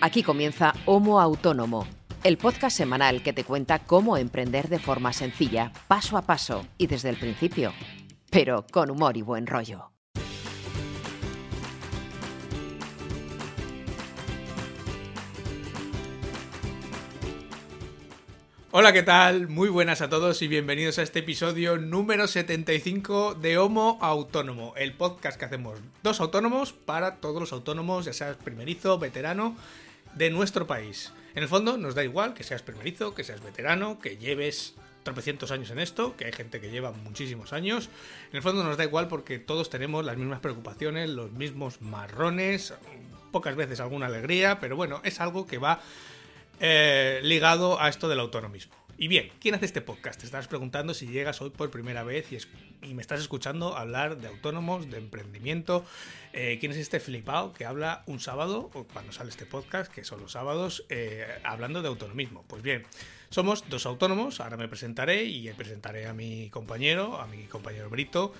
Aquí comienza Homo Autónomo, el podcast semanal que te cuenta cómo emprender de forma sencilla, paso a paso y desde el principio, pero con humor y buen rollo. Hola, ¿qué tal? Muy buenas a todos y bienvenidos a este episodio número 75 de Homo Autónomo, el podcast que hacemos dos autónomos para todos los autónomos, ya seas primerizo, veterano, de nuestro país. En el fondo nos da igual que seas primerizo, que seas veterano, que lleves tropecientos años en esto, que hay gente que lleva muchísimos años. En el fondo nos da igual porque todos tenemos las mismas preocupaciones, los mismos marrones, pocas veces alguna alegría, pero bueno, es algo que va eh, ligado a esto del autonomismo. Y bien, ¿quién hace este podcast? Te estás preguntando si llegas hoy por primera vez y, me estás escuchando hablar de autónomos, de emprendimiento. Eh, ¿Quién es este flipado que habla un sábado, o cuando sale este podcast, que son los sábados, eh, hablando de autonomismo? Pues bien, somos dos autónomos, ahora me presentaré y presentaré a mi compañero, a mi compañero Brito,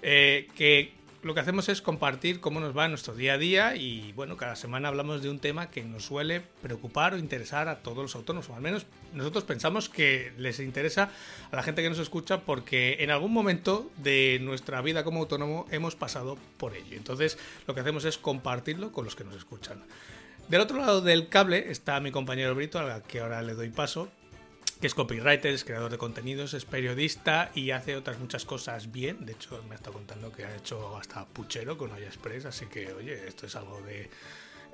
que lo que hacemos es compartir cómo nos va nuestro día a día y bueno, cada semana hablamos de un tema que nos suele preocupar o interesar a todos los autónomos, o al menos nosotros pensamos que les interesa a la gente que nos escucha porque en algún momento de nuestra vida como autónomo hemos pasado por ello. Entonces lo que hacemos es compartirlo con los que nos escuchan. Del otro lado del cable está mi compañero Brito, al que ahora le doy paso, que es copywriter, es creador de contenidos, es periodista y hace otras muchas cosas bien. De hecho, me ha estado contando que ha hecho hasta puchero con Olla Express, así que, oye, esto es algo de...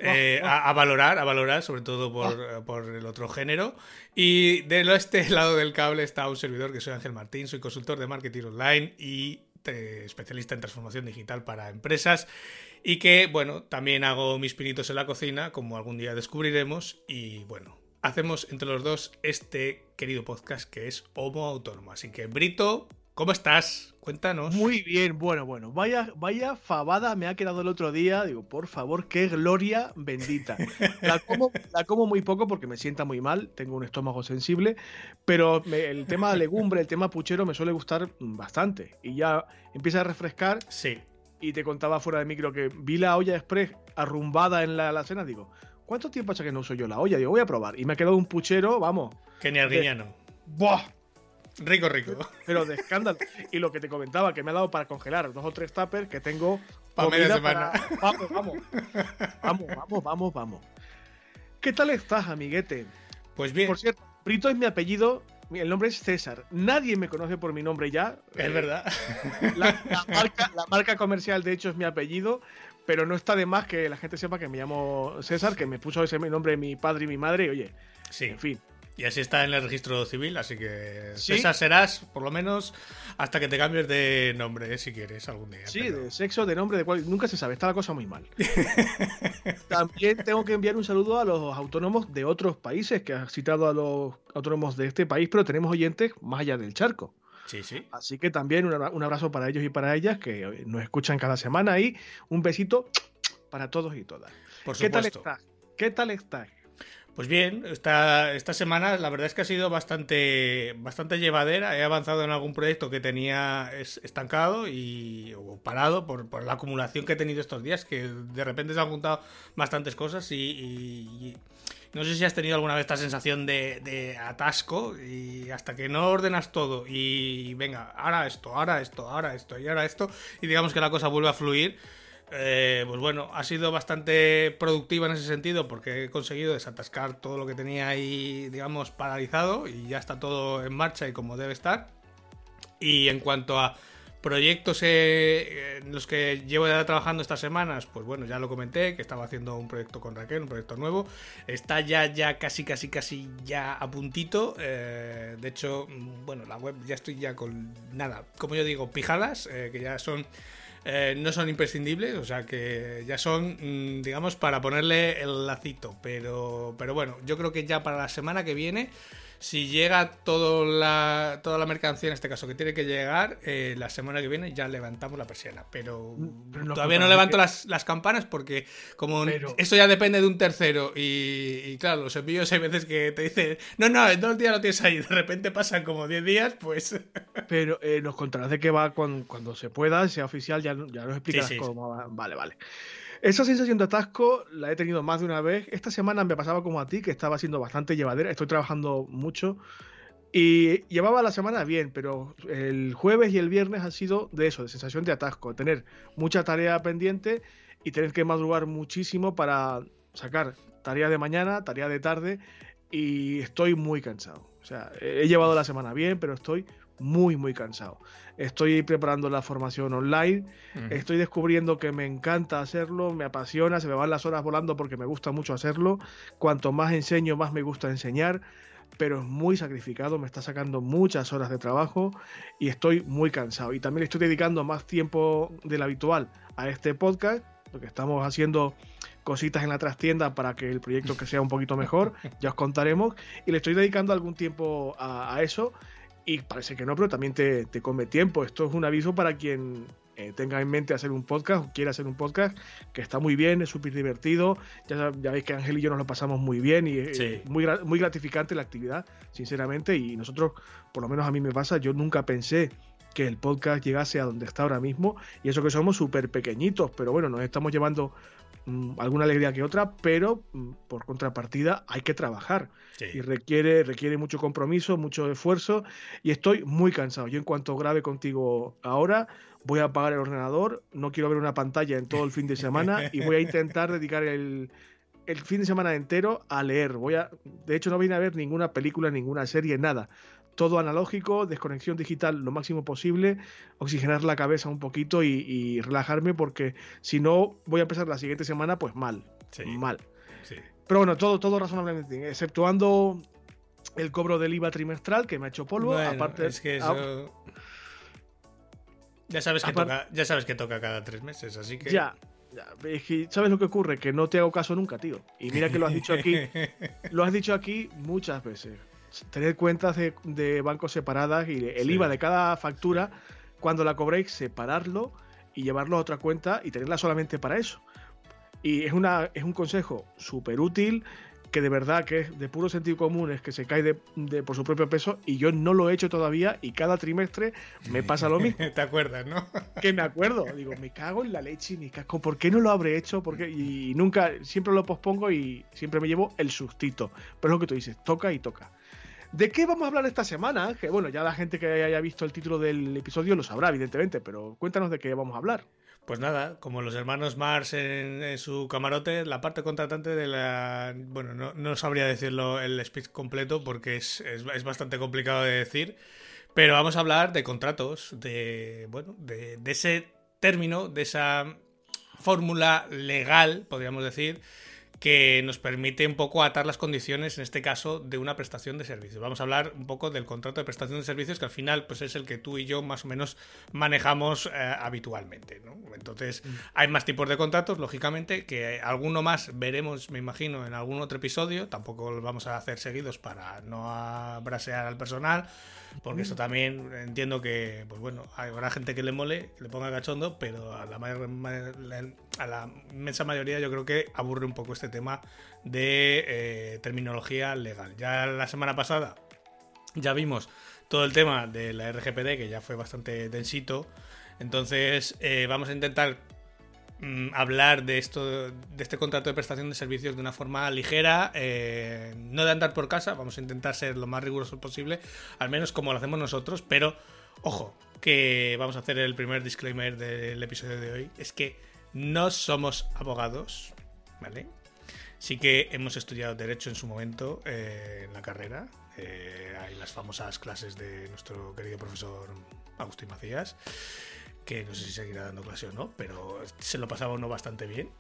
Eh, a, valorar, a valorar, sobre todo por, por, el otro género. Y del este lado del cable está un servidor que soy Ángel Martín, soy consultor de marketing online y eh, especialista en transformación digital para empresas. Y que, bueno, también hago mis pinitos en la cocina, como algún día descubriremos. Y bueno, hacemos entre los dos este querido podcast que es Homo Autónomo. Así que, Brito, ¿cómo estás? Cuéntanos. Muy bien, bueno, bueno. Vaya, vaya fabada me ha quedado el otro día. Digo, por favor, qué gloria bendita. La como, la como muy poco porque me sienta muy mal, tengo un estómago sensible, pero el tema legumbre, el tema puchero me suele gustar bastante. Y ya empieza a refrescar. Sí. Y te contaba fuera de micro que vi la olla express arrumbada en la, la cena. Digo, ¿cuánto tiempo hace que no uso yo la olla? Digo, voy a probar. Y me ha quedado un puchero, vamos. Que ni arguiñano. ¡Buah! Rico, rico. Pero de escándalo. Y lo que te comentaba, que me ha dado para congelar dos o tres tuppers que tengo. Para media semana. Vamos, vamos. Vamos, vamos, vamos, vamos. ¿Qué tal estás, amiguete? Pues bien. Por cierto, Brito es mi apellido. El nombre es César. Nadie me conoce por mi nombre ya. Es eh, verdad. La, la, marca, la marca comercial, de hecho, es mi apellido pero no está de más que la gente sepa que me llamo César, que me puso ese nombre mi padre y mi madre, y oye, sí. en fin. Y así está en el registro civil, así que César serás, por lo menos, hasta que te cambies de nombre, si quieres, algún día. Sí, de sexo, de nombre, de cual, nunca se sabe, está la cosa muy mal. También tengo que enviar un saludo a los autónomos de otros países, que has citado a los autónomos de este país, pero tenemos oyentes más allá del charco. Sí, sí. Así que también un abrazo para ellos y para ellas que nos escuchan cada semana y un besito para todos y todas. Por ¿Qué tal estás? ¿Qué tal estás? Pues bien, esta, esta semana la verdad es que ha sido bastante, bastante llevadera. He avanzado en algún proyecto que tenía estancado y, o parado por, por la acumulación que he tenido estos días, que de repente se han juntado bastantes cosas y, y no sé si has tenido alguna vez esta sensación de, atasco y hasta que no ordenas todo y venga, ahora esto, ahora esto, ahora esto y ahora esto y digamos que la cosa vuelve a fluir. Eh, pues bueno, ha sido bastante productiva en ese sentido porque he conseguido desatascar todo lo que tenía ahí, digamos, paralizado y ya está todo en marcha y como debe estar. Y en cuanto a Proyectos eh, en los que llevo ya trabajando estas semanas, pues bueno, ya lo comenté, que estaba haciendo un proyecto con Raquel, un proyecto nuevo. Está ya, ya casi, casi, casi ya a puntito. Eh, de hecho, mm, bueno, la web ya estoy ya con nada, como yo digo, pijadas, eh, que ya son... no son imprescindibles, o sea que ya son, mm, digamos, para ponerle el lacito. Pero, pero bueno, yo creo que ya para la semana que viene si llega todo la, toda la mercancía, en este caso, que tiene que llegar, eh, la semana que viene ya levantamos la persiana. Pero, Mm, todavía no levanto las, las, campanas porque como pero... eso ya depende de un tercero y, y, claro, los envíos hay veces que te dicen, no, no, en dos días lo tienes ahí, de repente pasan como 10 días, pues... Pero eh, nos contarás de qué va cuando, cuando, se pueda, sea oficial, ya, ya nos sí, sí, cómo va. Vale, vale. Esa sensación de atasco la he tenido más de una vez. Esta semana me pasaba como a ti, que estaba siendo bastante llevadera. Estoy trabajando mucho y llevaba la semana bien, pero el jueves y el viernes ha sido de eso, de sensación de atasco, tener mucha tarea pendiente y tener que madrugar muchísimo para sacar tarea de mañana, tarea de tarde y estoy muy cansado. O sea, he llevado la semana bien, pero estoy muy, muy cansado. Estoy preparando la formación online, estoy descubriendo que me encanta hacerlo, me apasiona, se me van las horas volando porque me gusta mucho hacerlo. Cuanto más enseño, más me gusta enseñar pero es muy sacrificado, me está sacando muchas horas de trabajo y estoy muy cansado. Y también estoy dedicando más tiempo del habitual a este podcast, lo que estamos haciendo cositas en la trastienda para que el proyecto que sea un poquito mejor, ya os contaremos, y le estoy dedicando algún tiempo a, eso. Y parece que no, pero también te, te come tiempo. Esto es un aviso para quien eh, tenga en mente hacer un podcast o quiera hacer un podcast, que está muy bien, es súper divertido. Ya, ya, veis que Ángel y yo nos lo pasamos muy bien y es eh, muy, muy gratificante la actividad, sinceramente. Y nosotros, por lo menos a mí me pasa, yo nunca pensé que el podcast llegase a donde está ahora mismo. Y eso que somos súper pequeñitos, pero bueno, nos estamos llevando alguna alegría que otra, pero mm, por contrapartida hay que trabajar. Y requiere, requiere mucho compromiso, mucho esfuerzo. Y estoy muy cansado. Yo en cuanto grabe contigo ahora, voy a apagar el ordenador, no quiero ver una pantalla en todo el fin de semana y voy a intentar dedicar el, fin de semana entero a leer. Voy a, de hecho, no vine a ver ninguna película, ninguna serie, nada. Todo analógico, desconexión digital lo máximo posible, oxigenar la cabeza un poquito y, relajarme porque si no voy a empezar la siguiente semana pues mal, mal. Pero bueno, todo, todo razonablemente, exceptuando el cobro del IVA trimestral que me ha hecho polvo. aparte, es que eso... Ya sabes, que toca, ya sabes que toca cada tres meses, así que. Ya, ¿Sabes lo que ocurre? Que no te hago caso nunca, tío. Y mira que lo has dicho aquí. lo has dicho aquí muchas veces. Tener cuentas de, bancos separadas y el IVA de cada factura, cuando la cobréis, separarlo y llevarlo a otra cuenta y tenerla solamente para eso. Y es, una, es un consejo súper útil que de verdad que es de puro sentido común, es que se cae de, por su propio peso y yo no lo he hecho todavía y cada trimestre me pasa lo mismo. ¿Te acuerdas, no? que me acuerdo, digo, me cago en la leche y me cago, ¿por qué no lo habré hecho? Porque, y nunca, siempre lo pospongo y siempre me llevo el sustito. Pero es lo que tú dices, toca y toca. ¿De qué vamos a hablar esta semana? Que bueno, ya la gente que haya visto el título del episodio lo sabrá, evidentemente, pero cuéntanos de qué vamos a hablar. Pues nada, como los hermanos Mars en, su camarote, la parte contratante de la... Bueno, no, no sabría decirlo el speech completo porque es, es, bastante complicado de decir, pero vamos a hablar de contratos, de, bueno, de ese término, de esa fórmula legal, podríamos decir, que nos permite un poco atar las condiciones, en este caso, de una prestación de servicios. Vamos a hablar un poco del contrato de prestación de servicios, que al final pues, es el que tú y yo más o menos manejamos eh, habitualmente. Entonces, mm. hay más tipos de contratos, lógicamente, que alguno más veremos, me imagino, en algún otro episodio. Tampoco lo vamos a hacer seguidos para no abrasear al personal porque esto también entiendo que, pues bueno, habrá gente que le mole, le ponga cachondo, pero a la, a la inmensa mayoría yo creo que aburre un poco este tema de eh, terminología legal. Ya la semana pasada ya vimos todo el tema de la RGPD, que ya fue bastante densito, entonces eh, vamos a intentar hablar de esto, de este contrato de prestación de servicios de una forma ligera, eh, no de andar por casa, vamos a intentar ser lo más riguroso posible, al menos como lo hacemos nosotros, pero ojo, que vamos a hacer el primer disclaimer del episodio de hoy, es que no somos abogados, ¿vale? Sí que hemos estudiado derecho en su momento eh, en la carrera, eh, hay las famosas clases de nuestro querido profesor Agustín Macías que no sé si seguirá dando clase o no, pero se lo pasaba uno bastante bien.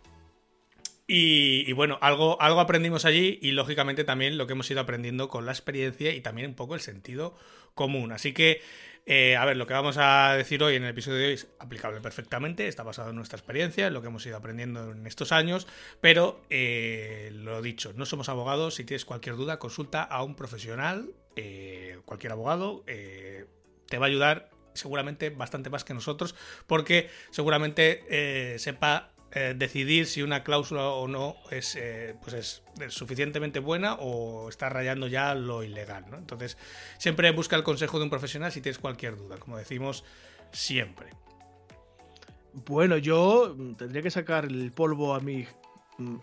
Y, bueno, algo, algo aprendimos allí y lógicamente también lo que hemos ido aprendiendo con la experiencia y también un poco el sentido común. Así que, eh, a ver, lo que vamos a decir hoy en el episodio de hoy es aplicable perfectamente, está basado en nuestra experiencia, en lo que hemos ido aprendiendo en estos años, pero eh, lo dicho, no somos abogados, si tienes cualquier duda, consulta a un profesional, eh, cualquier abogado, te va a ayudar seguramente bastante más que nosotros, porque seguramente eh, sepa eh, decidir si una cláusula o no es, eh, pues es suficientemente buena o está rayando ya lo ilegal. ¿no? Entonces, siempre busca el consejo de un profesional si tienes cualquier duda, como decimos siempre. Bueno, yo tendría que sacar el polvo a mm,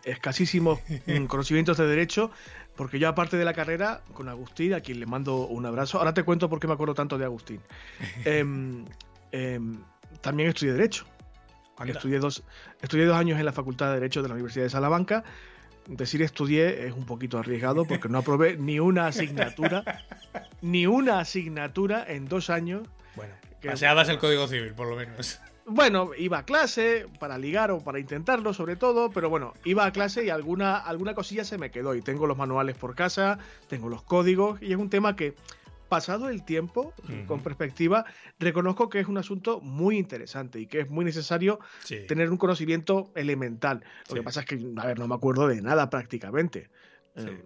escasísimos mm, conocimientos de derecho, porque yo aparte de la carrera, con Agustín, a quien le mando un abrazo, ahora te cuento por qué me acuerdo tanto de Agustín, em, em, también estudié derecho. Estudié dos, estudié dos años en la Facultad de Derecho de la Universidad de Salamanca. Decir estudié es un poquito arriesgado porque no aprobé ni una asignatura, ni una asignatura en dos años. Bueno, paseabas el Código Civil, por lo menos. Bueno, iba a clase para ligar o para intentarlo sobre todo, pero bueno, iba a clase y alguna, alguna cosilla se me quedó y tengo los manuales por casa, tengo los códigos y es un tema que pasado el tiempo, con perspectiva, reconozco que es un asunto muy interesante y que es muy necesario tener un conocimiento elemental. Lo que pasa es que, a ver, no me acuerdo de nada prácticamente. Eh,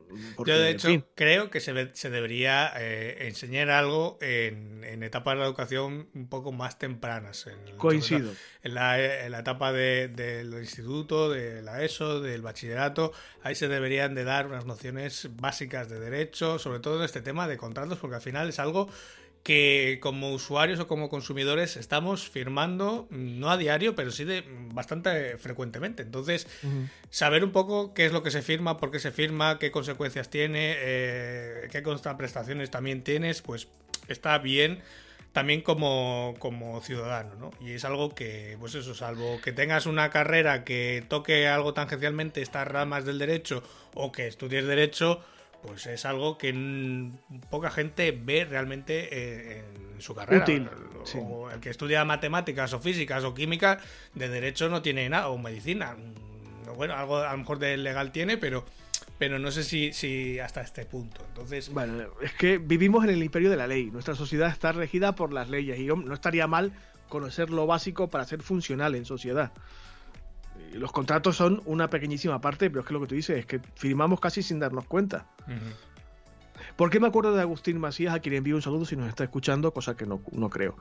Yo, de hecho, creo que se, debería eh, enseñar algo en, etapas de la educación un poco más tempranas. Coincido. En la, etapa del instituto, de la ESO, del bachillerato, ahí se deberían de dar unas nociones básicas de derecho, sobre todo en este tema de contratos, porque al final es algo que como usuarios o como consumidores estamos firmando, no a diario, pero sí de bastante frecuentemente. Entonces, saber un poco qué es lo que se firma, por qué se firma, qué consecuencias tiene, eh, qué contraprestaciones también tienes, pues está bien también como, como ciudadano, ¿no? Y es algo que, pues eso, salvo que tengas una carrera que toque algo tangencialmente estas ramas del derecho o que estudies derecho, pues es algo que poca gente ve realmente eh, en su carrera. Útil. el que estudia matemáticas o físicas o química, de derecho no tiene nada, o medicina. Mm, bueno, algo a lo mejor de legal tiene, pero, pero no sé si, si hasta este punto. Entonces. Bueno, es que vivimos en el imperio de la ley. Nuestra sociedad está regida por las leyes y no estaría mal conocer lo básico para ser funcional en sociedad los contratos son una pequeñísima parte, pero es que lo que tú dices es que firmamos casi sin darnos cuenta. ¿Por qué me acuerdo de Agustín Macías, a quien envío un saludo si nos está escuchando, cosa que no, creo?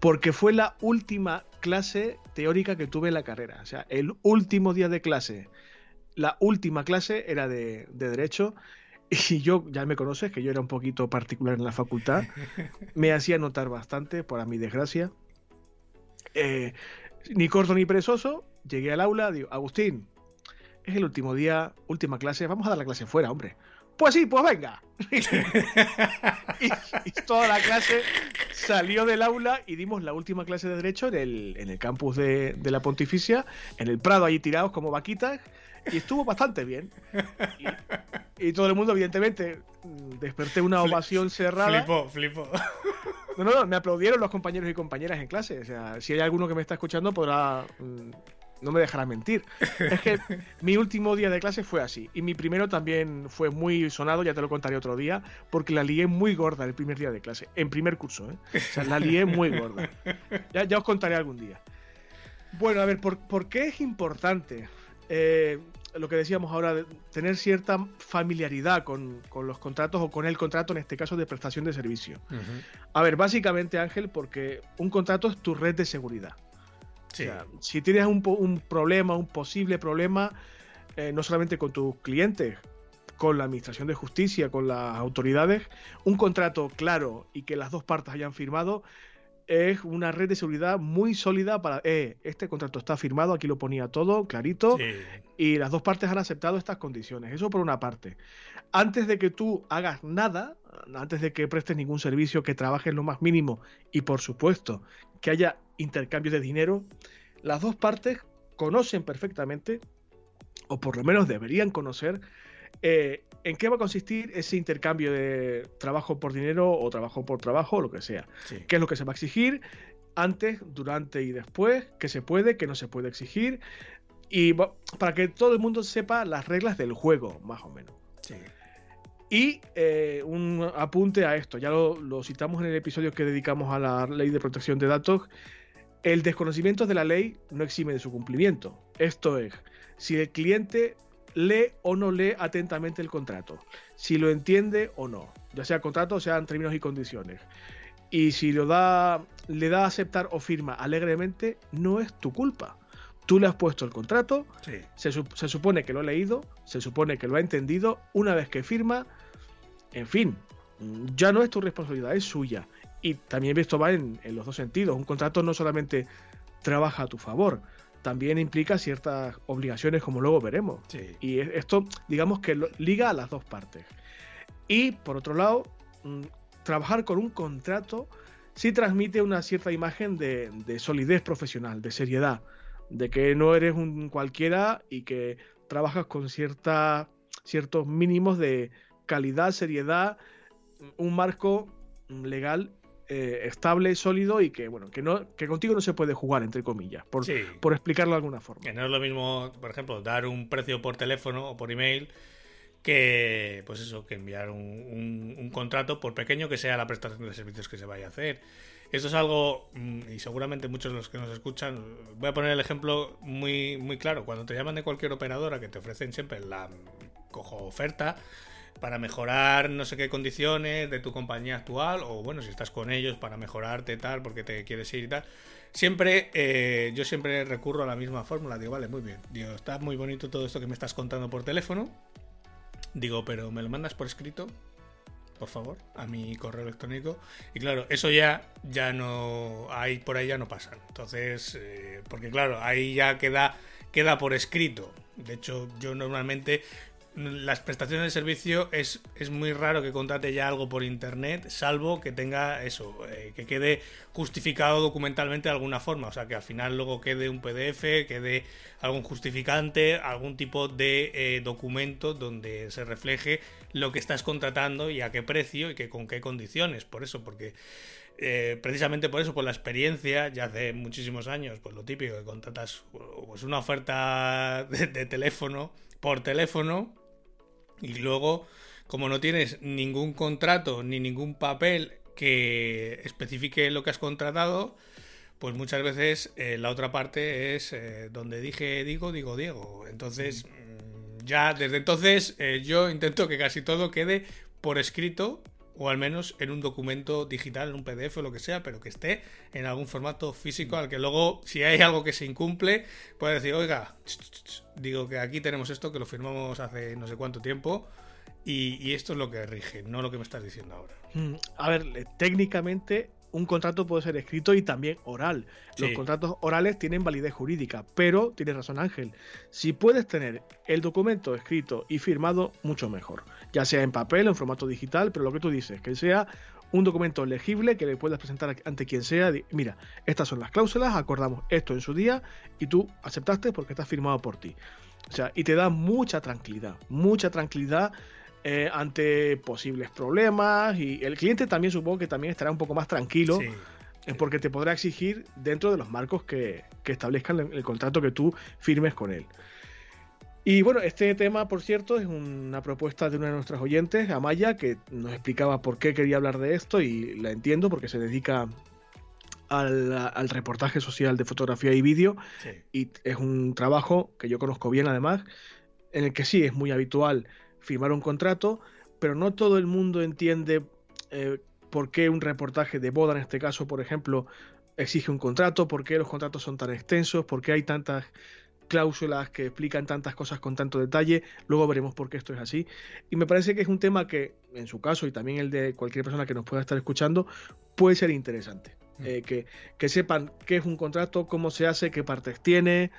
Porque fue la última clase teórica que tuve en la carrera. O sea, el último día de clase, la última clase era de, Derecho. Y yo, ya me conoces, que yo era un poquito particular en la facultad, me hacía notar bastante, por mi desgracia. Eh, ni corto ni perezoso, llegué al aula, digo, Agustín, es el último día, última clase, vamos a dar la clase fuera, hombre. Pues sí, pues venga. y, toda la clase salió del aula y dimos la última clase de Derecho en el, en el campus de, la Pontificia, en el Prado, allí tirados como vaquitas, y estuvo bastante bien. Y, todo el mundo, evidentemente, desperté una ovación cerrada. Flipo, flipo. No, no, no, me aplaudieron los compañeros y compañeras en clase. O sea, si hay alguno que me está escuchando, podrá mm, no me dejará mentir. Es que mi último día de clase fue así. Y mi primero también fue muy sonado, ya te lo contaré otro día, porque la lié muy gorda el primer día de clase. En primer curso, ¿eh? O sea, la lié muy gorda. Ya, os contaré algún día. Bueno, a ver, ¿por, qué es importante? Eh, lo que decíamos ahora, tener cierta familiaridad con, los contratos o con el contrato, en este caso de prestación de servicio. A ver, básicamente, Ángel, porque un contrato es tu red de seguridad si tienes un, problema, un posible problema, eh, no solamente con tus clientes, con la Administración de Justicia, con las autoridades, un contrato claro y que las dos partes hayan firmado es una red de seguridad muy sólida para, eh, este contrato está firmado, aquí lo ponía todo clarito, y las dos partes han aceptado estas condiciones. Eso por una parte. Antes de que tú hagas nada, antes de que prestes ningún servicio, que trabajes lo más mínimo y por supuesto que haya intercambio de dinero, las dos partes conocen perfectamente, o por lo menos deberían conocer, eh, en qué va a consistir ese intercambio de trabajo por dinero o trabajo por trabajo, o lo que sea. ¿Qué es lo que se va a exigir antes, durante y después? ¿Qué se puede, qué no se puede exigir? Y para que todo el mundo sepa las reglas del juego, más o menos. Y eh, un apunte a esto, ya lo, citamos en el episodio que dedicamos a la ley de protección de datos, el desconocimiento de la ley no exime de su cumplimiento. Esto es, si el cliente lee o no lee atentamente el contrato, si lo entiende o no, ya sea contrato o sean términos y condiciones. Y si lo da, le da a aceptar o firma alegremente, no es tu culpa. Tú le has puesto el contrato, se, supone que lo ha leído, se supone que lo ha entendido, una vez que firma, en fin, ya no es tu responsabilidad, es suya. Y también esto va en, los dos sentidos. Un contrato no solamente trabaja a tu favor. También implica ciertas obligaciones, como luego veremos. Y esto, digamos que liga a las dos partes. Y por otro lado, mm, trabajar con un contrato sí transmite una cierta imagen de, solidez profesional, de seriedad, de que no eres un cualquiera y que trabajas con cierta, ciertos mínimos de calidad, seriedad, un marco legal eh, estable, sólido y que bueno, que no, que contigo no se puede jugar, entre comillas, por, por explicarlo de alguna forma. Que no es lo mismo, por ejemplo, dar un precio por teléfono o por email que pues eso, que enviar un, contrato, por pequeño que sea la prestación de servicios que se vaya a hacer. Esto es algo, mm, y seguramente muchos de los que nos escuchan, voy a poner el ejemplo muy, muy claro. Cuando te llaman de cualquier operadora que te ofrecen siempre la cojo oferta para mejorar no sé qué condiciones de tu compañía actual, o bueno, si estás con ellos para mejorarte tal, porque te quieres ir y tal. Siempre, eh, yo siempre recurro a la misma fórmula. Digo, vale, muy bien. Digo, está muy bonito todo esto que me estás contando por teléfono Digo, pero ¿me lo mandas por escrito? Por favor, a mi correo electrónico. Y claro, eso ya, ya no. Ahí por ahí ya no pasa. Entonces, eh, porque claro, ahí ya queda, queda por escrito. De hecho, yo normalmente las prestaciones de servicio es, es, muy raro que contrate ya algo por internet, salvo que tenga eso, eh, que quede justificado documentalmente de alguna forma. O sea, que al final luego quede un PDF, quede algún justificante, algún tipo de eh, documento donde se refleje lo que estás contratando y a qué precio y que con qué condiciones. Por eso, porque eh, precisamente por eso, por la experiencia, ya hace muchísimos años, pues lo típico que contratas pues una oferta de teléfono por teléfono y luego, como no tienes ningún contrato ni ningún papel que especifique lo que has contratado, pues muchas veces eh, la otra parte es eh, donde dije digo, digo Diego. Entonces, mm, ya desde entonces eh, yo intento que casi todo quede por escrito o al menos en un documento digital, en un PDF o lo que sea, pero que esté en algún formato físico al que luego, si hay algo que se incumple, pueda decir, oiga, digo que aquí tenemos esto, que lo firmamos hace no sé cuánto tiempo. Y, y esto es lo que rige, no lo que me estás diciendo ahora. Mm, a ver, técnicamente un contrato puede ser escrito y también oral. Los contratos orales tienen validez jurídica, pero tienes razón Ángel, si puedes tener el documento escrito y firmado, mucho mejor. Ya sea en papel o en formato digital, pero lo que tú dices, que sea un documento legible que le puedas presentar ante quien sea. Mira, estas son las cláusulas, acordamos esto en su día y tú aceptaste porque está firmado por ti. O sea, y te da mucha tranquilidad, mucha tranquilidad eh, ante posibles problemas y el cliente también supongo que también estará un poco más tranquilo eh, porque te podrá exigir dentro de los marcos que, establezcan el, contrato que tú firmes con él. Y bueno, este tema, por cierto, es una propuesta de una de nuestras oyentes, Amaya, que nos explicaba por qué quería hablar de esto y la entiendo porque se dedica al, reportaje social de fotografía y vídeo y es un trabajo que yo conozco bien además, en el que sí es muy habitual firmar un contrato, pero no todo el mundo entiende eh, por qué un reportaje de boda, en este caso, por ejemplo, exige un contrato, por qué los contratos son tan extensos, por qué hay tantas cláusulas que explican tantas cosas con tanto detalle. Luego veremos por qué esto es así. Y me parece que es un tema que, en su caso, y también el de cualquier persona que nos pueda estar escuchando, puede ser interesante. Mm. Eh, que, que, sepan qué es un contrato, cómo se hace, qué partes tiene,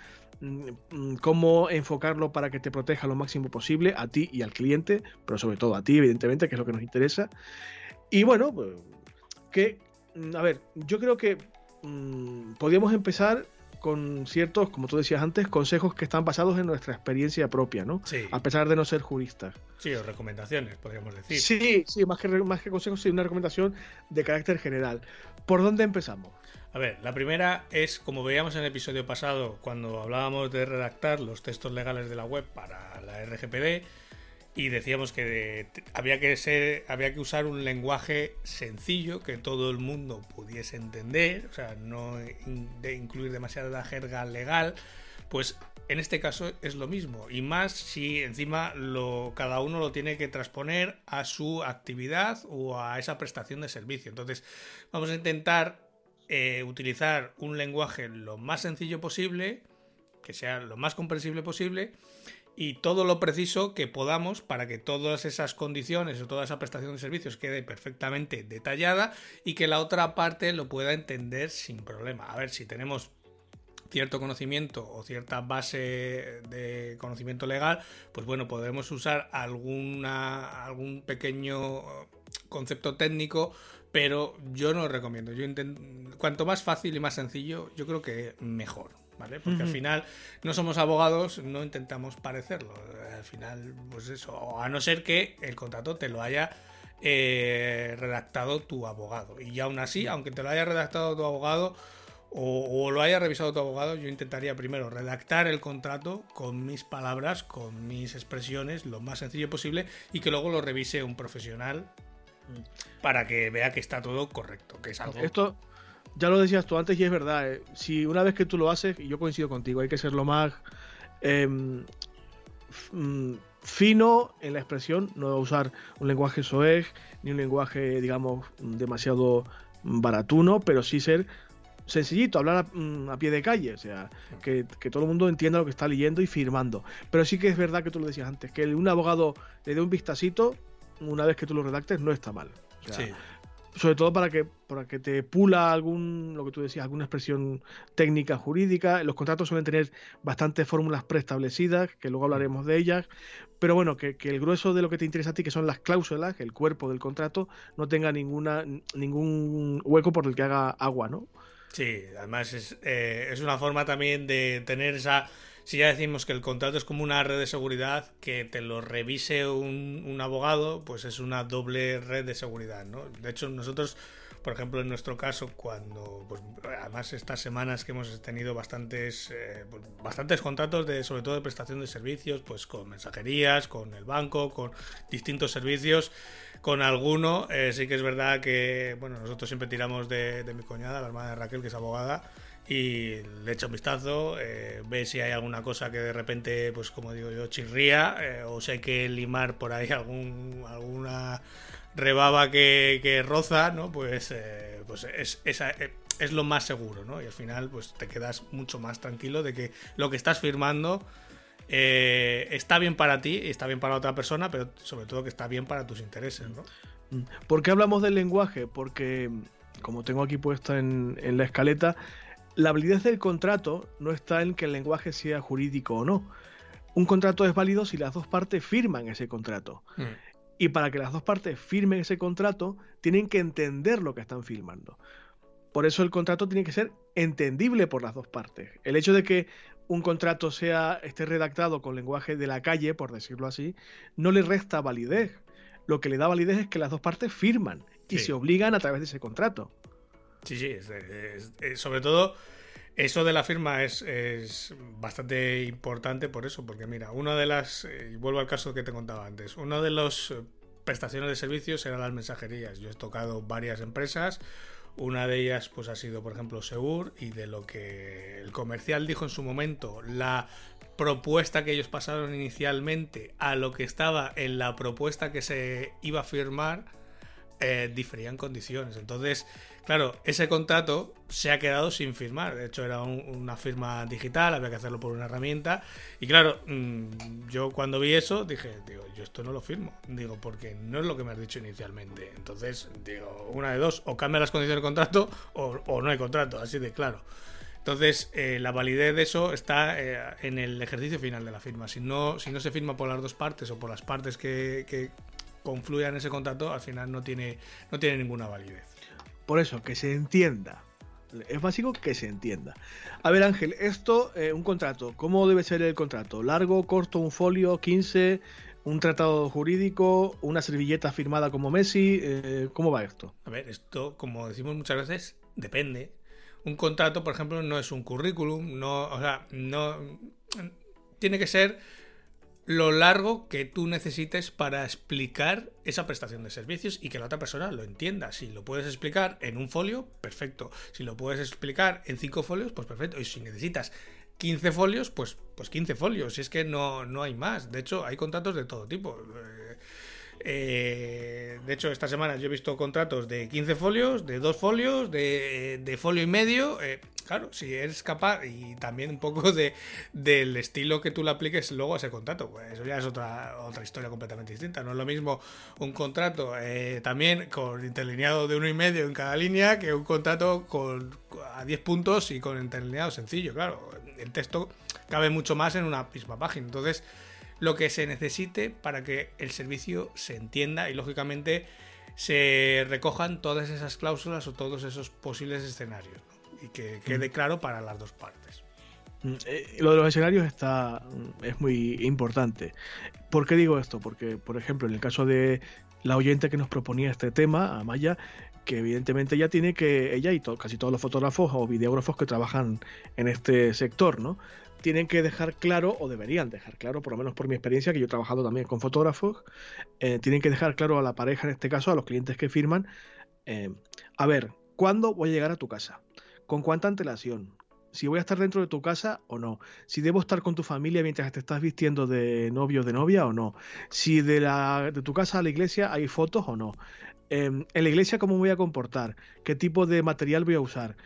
cómo enfocarlo para que te proteja lo máximo posible a ti y al cliente, pero sobre todo a ti, evidentemente, que es lo que nos interesa. Y bueno, pues, que, mm, a ver, yo creo que mm, podríamos empezar con ciertos, como tú decías antes, consejos que están basados en nuestra experiencia propia, ¿no? Sí. A pesar de no ser juristas. Sí, o recomendaciones, podríamos decir. Sí, sí, más que, más que consejos, sí, una recomendación de carácter general. ¿Por dónde empezamos? A ver, la primera es, como veíamos en el episodio pasado, cuando hablábamos de redactar los textos legales de la web para la RGPD, y decíamos que había que ser, había que usar un lenguaje sencillo que todo el mundo pudiese entender, o sea, no de incluir demasiada jerga legal, pues en este caso es lo mismo, y más si encima lo, cada uno lo tiene que transponer a su actividad o a esa prestación de servicio. Entonces, vamos a intentar eh, utilizar un lenguaje lo más sencillo posible, que sea lo más comprensible posible, y todo lo preciso que podamos para que todas esas condiciones o toda esa prestación de servicios quede perfectamente detallada y que la otra parte lo pueda entender sin problema. A ver si tenemos cierto conocimiento o cierta base de conocimiento legal, pues bueno, podremos usar alguna, algún pequeño concepto técnico, pero yo no lo recomiendo. Yo cuanto más fácil y más sencillo, yo creo que mejor. ¿Vale? Porque al final no somos abogados, no intentamos parecerlo. Al final, pues eso, a no ser que el contrato te lo haya eh, redactado tu abogado. Y aún así, aunque te lo haya redactado tu abogado, o, lo haya revisado tu abogado, yo intentaría primero redactar el contrato con mis palabras, con mis expresiones, lo más sencillo posible, y que luego lo revise un profesional para que vea que está todo correcto, que es algo... Esto ya lo decías tú antes y es verdad, eh, si una vez que tú lo haces, y yo coincido contigo, hay que ser lo más em, mm, fino en la expresión, no usar un lenguaje soez, ni un lenguaje, digamos, demasiado baratuno, pero sí ser sencillito, hablar mm, a, pie de calle, o sea, que, todo el mundo entienda lo que está leyendo y firmando. Pero sí que es verdad que tú lo decías antes, que un abogado le dé un vistacito una vez que tú lo redactes no está mal. Sobre todo para que, para que te pula algún, lo que tú decías, alguna expresión técnica jurídica. Los contratos suelen tener bastantes fórmulas preestablecidas, que luego hablaremos de ellas. Pero bueno, que, el grueso de lo que te interesa a ti, que son las cláusulas, el cuerpo del contrato, no tenga ninguna, ningún hueco por el que haga agua, ¿no? Sí, además es, eh, es una forma también de tener esa... Si ya decimos que el contrato es como una red de seguridad, que te lo revise un, un abogado, pues es una doble red de seguridad, ¿no? De hecho, nosotros por ejemplo, en nuestro caso, cuando, pues, además estas semanas que hemos tenido bastantes, eh, pues, bastantes contratos de, sobre todo de prestación de servicios, pues con mensajerías, con el banco, con distintos servicios, con alguno, eh, sí que es verdad que, bueno, nosotros siempre tiramos de, mi cuñada, la hermana de Raquel, que es abogada, y le echa un vistazo, eh, ve si hay alguna cosa que de repente, pues como digo yo, chirría, o si hay que limar por ahí algún, alguna rebaba que, roza, ¿no? Pues, eh, pues es, eh, es lo más seguro, ¿no? Y al final, pues te quedas mucho más tranquilo de que lo que estás firmando eh, está bien para ti, está bien para otra persona, pero sobre todo que está bien para tus intereses, ¿no? Mm. ¿Por qué hablamos del lenguaje? Porque, como tengo aquí puesta en, la escaleta, la validez del contrato no está en que el lenguaje sea jurídico o no. Un contrato es válido si las dos partes firman ese contrato. Mm. Y para que las dos partes firmen ese contrato, tienen que entender lo que están firmando. Por eso el contrato tiene que ser entendible por las dos partes. El hecho de que un contrato sea esté redactado con lenguaje de la calle, por decirlo así, no le resta validez. Lo que le da validez es que las dos partes firman y se obligan a través de ese contrato. Sí, sí, sobre todo eso de la firma es, bastante importante por eso, porque mira, una de las, eh, y vuelvo al caso que te contaba antes, una de las eh, prestaciones de servicios eran las mensajerías. Yo he tocado varias empresas, una de ellas pues ha sido por ejemplo Segur y de lo que el comercial dijo en su momento, la propuesta que ellos pasaron inicialmente a lo que estaba en la propuesta que se iba a firmar, eh, diferían condiciones. Entonces, Claro, ese contrato se ha quedado sin firmar. De hecho, era una firma digital, había que hacerlo por una herramienta. Y claro, mm, yo cuando vi eso dije, digo, yo esto no lo firmo. Digo, porque no es lo que me has dicho inicialmente. Entonces, digo, una de dos, o cambia las condiciones del contrato o, no hay contrato, así de claro. Entonces, eh, la validez de eso está eh, en el ejercicio final de la firma. Si no, si no se firma por las dos partes o por las partes que confluyan en ese contrato, al final no tiene, no tiene ninguna validez. Por eso, que se entienda. Es básico que se entienda. A ver, Ángel, esto, eh, un contrato, ¿cómo debe ser el contrato? ¿Largo, corto, un folio, 15, un tratado jurídico, una servilleta firmada como Messi? Eh, ¿Cómo va esto? A ver, esto, como decimos muchas veces, depende. Un contrato, por ejemplo, no es un currículum, no, o sea, no. Tiene que ser lo largo que tú necesites para explicar esa prestación de servicios y que la otra persona lo entienda. Si lo puedes explicar en un folio, perfecto. Si lo puedes explicar en cinco folios, pues perfecto. Y si necesitas 15 folios, pues, pues 15 folios. Si es que no, no hay más. De hecho, hay contratos de todo tipo. Eh, Eh, de hecho, esta semana yo he visto contratos de 15 folios, de 2 folios, de, de folio y medio. Eh, claro, si eres capaz y también un poco de, del estilo que tú le apliques luego a ese contrato, pues eso ya es otra, otra historia completamente distinta. No es lo mismo un contrato eh, también con interlineado de uno y medio en cada línea que un contrato con a 10 puntos y con interlineado sencillo. Claro, el texto cabe mucho más en una misma página. Entonces, lo que se necesite para que el servicio se entienda y lógicamente se recojan todas esas cláusulas o todos esos posibles escenarios y que quede claro para las dos partes. Mm, eh, lo de los escenarios está mm, es muy importante. ¿Por qué digo esto? Porque, por ejemplo, en el caso de la oyente que nos proponía este tema, Amaya, que evidentemente ella tiene que, ella y casi todos los fotógrafos o videógrafos que trabajan en este sector, ¿no? Tienen que dejar claro, o deberían dejar claro, por lo menos por mi experiencia, que yo he trabajado también con fotógrafos, eh, tienen que dejar claro a la pareja, en este caso, a los clientes que firman, eh, a ver, ¿cuándo voy a llegar a tu casa? ¿Con cuánta antelación? Si voy a estar dentro de tu casa o no. Si debo estar con tu familia mientras te estás vistiendo de novio o de novia o no. Si de, la, de tu casa a la iglesia hay fotos o no. Em, en la iglesia, ¿cómo voy a comportar? ¿Qué tipo de material voy a usar?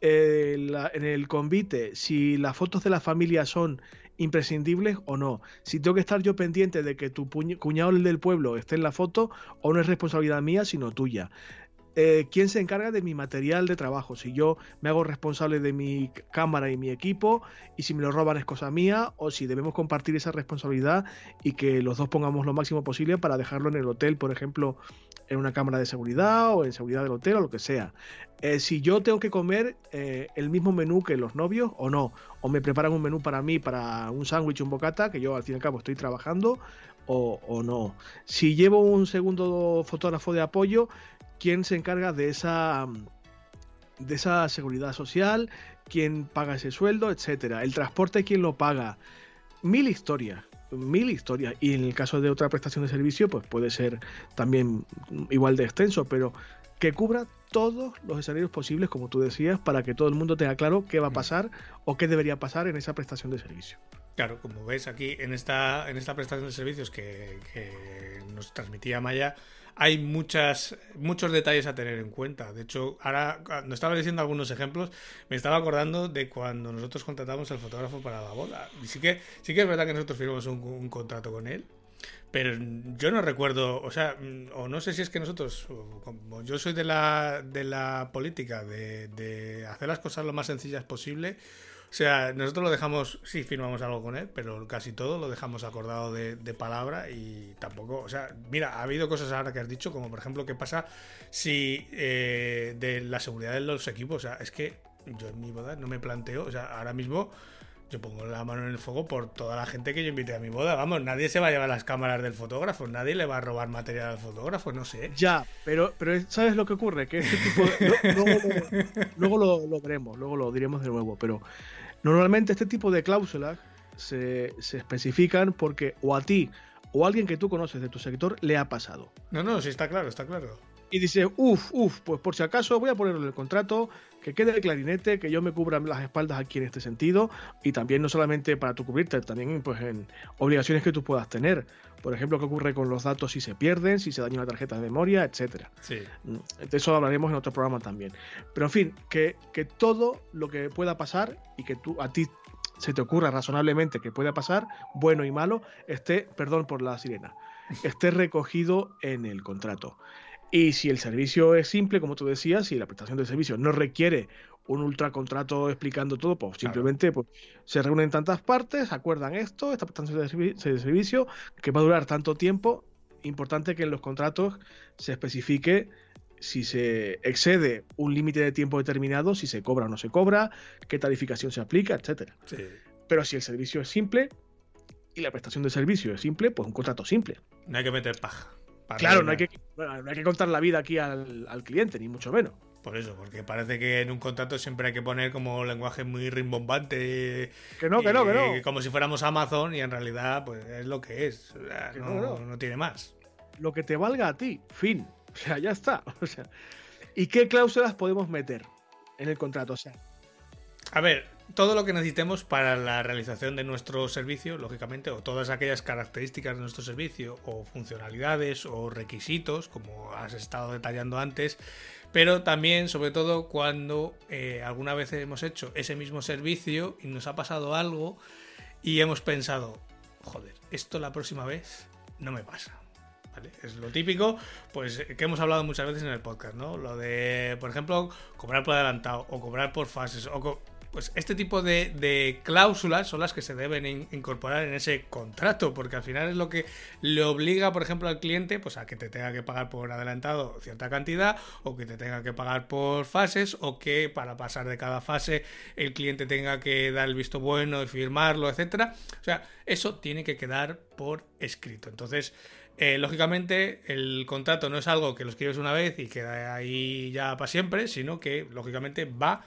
Eh, en el convite, si las fotos de la familia son imprescindibles o no. Si tengo que estar yo pendiente de que tu cuñado del pueblo esté en la foto o no es responsabilidad mía, sino tuya. Eh, quién se encarga de mi material de trabajo. Si yo me hago responsable de mi cámara y mi equipo, y si me lo roban es cosa mía, o si debemos compartir esa responsabilidad y que los dos pongamos lo máximo posible para dejarlo en el hotel, por ejemplo, en una cámara de seguridad o en seguridad del hotel o lo que sea. Eh, si yo tengo que comer eh, el mismo menú que los novios o no, o me preparan un menú para mí, para un sándwich, un bocata, que yo al fin y al cabo estoy trabajando, o, o no. Si llevo un segundo fotógrafo de apoyo, quién se encarga de esa de esa seguridad social, quién paga ese sueldo, etcétera. El transporte, quién lo paga. Mil historias, mil historias. Y en el caso de otra prestación de servicio, pues puede ser también igual de extenso, pero que cubra todos los escenarios posibles, como tú decías, para que todo el mundo tenga claro qué va a mm. pasar o qué debería pasar en esa prestación de servicio. Claro, como ves aquí en esta, en esta prestación de servicios que, que nos transmitía Maya, hay muchas, muchos detalles a tener en cuenta. De hecho, ahora cuando estaba diciendo algunos ejemplos, me estaba acordando de cuando nosotros contratamos al fotógrafo para la boda. Y sí que, sí que es verdad que nosotros firmamos un, contrato con él. Pero yo no recuerdo, o sea, o no sé si es que nosotros, como yo soy de la, de la política de, de hacer las cosas lo más sencillas posible, o sea, nosotros lo dejamos, sí, firmamos algo con él, pero casi todo lo dejamos acordado de, palabra y tampoco, o sea, mira, ha habido cosas ahora que has dicho, como por ejemplo, ¿qué pasa si eh, de la seguridad de los equipos? O sea, es que yo en mi boda no me planteo, o sea, ahora mismo yo pongo la mano en el fuego por toda la gente que yo invité a mi boda. Vamos, nadie se va a llevar las cámaras del fotógrafo, nadie le va a robar material al fotógrafo, no sé. Ya, pero, pero ¿sabes lo que ocurre? Que este tipo luego, lo, lo, veremos, luego lo diremos de nuevo, pero Normalmente este tipo de cláusulas se, especifican porque o a ti o a alguien que tú conoces de tu sector le ha pasado. No, no, sí está claro, está claro. Y dice, uff, uff, pues por si acaso voy a ponerlo en el contrato, que quede el clarinete, que yo me cubra las espaldas aquí en este sentido, y también no solamente para tu cubrirte, también pues en obligaciones que tú puedas tener. Por ejemplo, qué ocurre con los datos si se pierden, si se daña una tarjeta de memoria, etcétera. Sí. Mm, de eso hablaremos en otro programa también. Pero en fin, que, que todo lo que pueda pasar y que tú a ti se te ocurra razonablemente que pueda pasar, bueno y malo, esté, perdón por la sirena, esté recogido en el contrato. Y si el servicio es simple, como tú decías, si la prestación de servicio no requiere un ultracontrato explicando todo, pues simplemente pues, se reúnen tantas partes, acuerdan esto, esta prestación de servicio, que va a durar tanto tiempo. Importante que en los contratos se especifique si se excede un límite de tiempo determinado, si se cobra o no se cobra, qué tarificación se aplica, etcétera. Pero si el servicio es simple y la prestación de servicio es simple, pues un contrato simple. No hay que meter paja. Claro, no hay, que, no hay que contar la vida aquí al, al cliente, ni mucho menos. Por eso, porque parece que en un contrato siempre hay que poner como lenguaje muy rimbombante. Que no, que no, que no. Como si fuéramos Amazon y en realidad pues es lo que es. no, no, tiene más. Lo que te valga a ti, fin. O sea, ya está. O sea, ¿y qué cláusulas podemos meter en el contrato? O sea, a ver, todo lo que necesitemos para la realización de nuestro servicio, lógicamente, o todas aquellas características de nuestro servicio, o funcionalidades, o requisitos, como has estado detallando antes, pero también, sobre todo, cuando eh, alguna vez hemos hecho ese mismo servicio y nos ha pasado algo y hemos pensado, joder, esto la próxima vez no me pasa. Es lo típico, pues que hemos hablado muchas veces en el podcast, ¿no? Lo de, por ejemplo, cobrar por adelantado o cobrar por fases o pues este tipo de, cláusulas son las que se deben incorporar en ese contrato, porque al final es lo que le obliga, por ejemplo, al cliente pues, a que te tenga que pagar por adelantado cierta cantidad, o que te tenga que pagar por fases, o que para pasar de cada fase el cliente tenga que dar el visto bueno y firmarlo, etcétera. O sea, eso tiene que quedar por escrito. Entonces, eh, lógicamente, el contrato no es algo que lo escribes una vez y queda ahí ya para siempre, sino que, lógicamente, va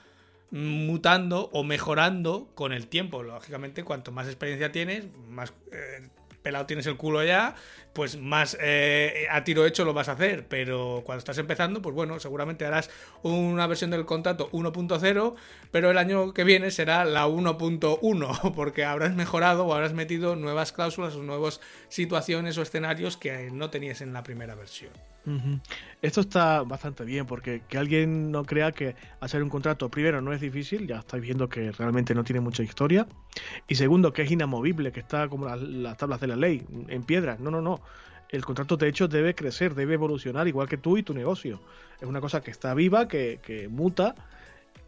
mutando o mejorando con el tiempo. Lógicamente, cuanto más experiencia tienes, más eh, pelado tienes el culo ya, pues más eh, a tiro hecho lo vas a hacer. Pero cuando estás empezando, pues bueno, seguramente harás una versión del contrato 1.0, pero el año que viene será la 1.1, porque habrás mejorado o habrás metido nuevas cláusulas o nuevas situaciones o escenarios que no tenías en la primera versión. Esto está bastante bien porque que alguien no crea que hacer un contrato, primero, no es difícil, ya estáis viendo que realmente no tiene mucha historia, y segundo, que es inamovible, que está como las, tablas de la ley, en piedra. No, no, no. El contrato de hecho debe crecer, debe evolucionar, igual que tú y tu negocio. Es una cosa que está viva, que, que muta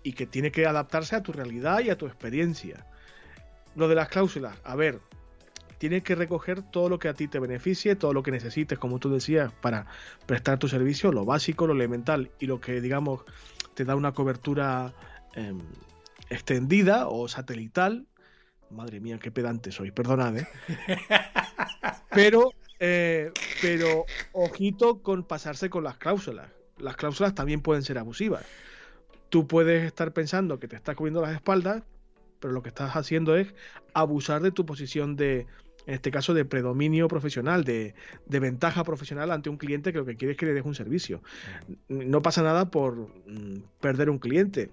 y que tiene que adaptarse a tu realidad y a tu experiencia. Lo de las cláusulas, a ver, tienes que recoger todo lo que a ti te beneficie, todo lo que necesites, como tú decías, para prestar tu servicio, lo básico, lo elemental y lo que, digamos, te da una cobertura em, extendida o satelital. Madre mía, qué pedante soy, perdonad, ¿eh? Pero, eh, pero ojito con pasarse con las cláusulas. Las cláusulas también pueden ser abusivas. Tú puedes estar pensando que te estás cubriendo las espaldas, pero lo que estás haciendo es abusar de tu posición de, en este caso de predominio profesional, de, ventaja profesional ante un cliente que lo que quiere es que le deje un servicio. No pasa nada por mm, perder un cliente.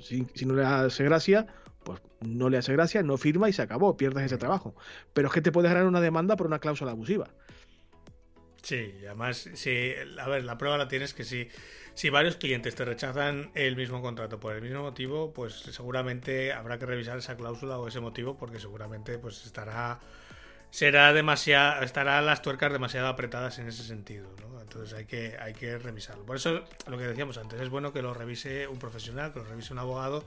Si, no le hace gracia, pues no le hace gracia, no firma y se acabó, pierdes ese trabajo. Pero es que te puedes ganar una demanda por una cláusula abusiva. Sí, además, sí, a ver, la prueba la tienes que si, si varios clientes te rechazan el mismo contrato por el mismo motivo, pues seguramente habrá que revisar esa cláusula o ese motivo porque seguramente pues estará será demasiado, estará las tuercas demasiado apretadas en ese sentido, ¿no? Entonces hay que, hay que revisarlo. Por eso, lo que decíamos antes, es bueno que lo revise un profesional, que lo revise un abogado,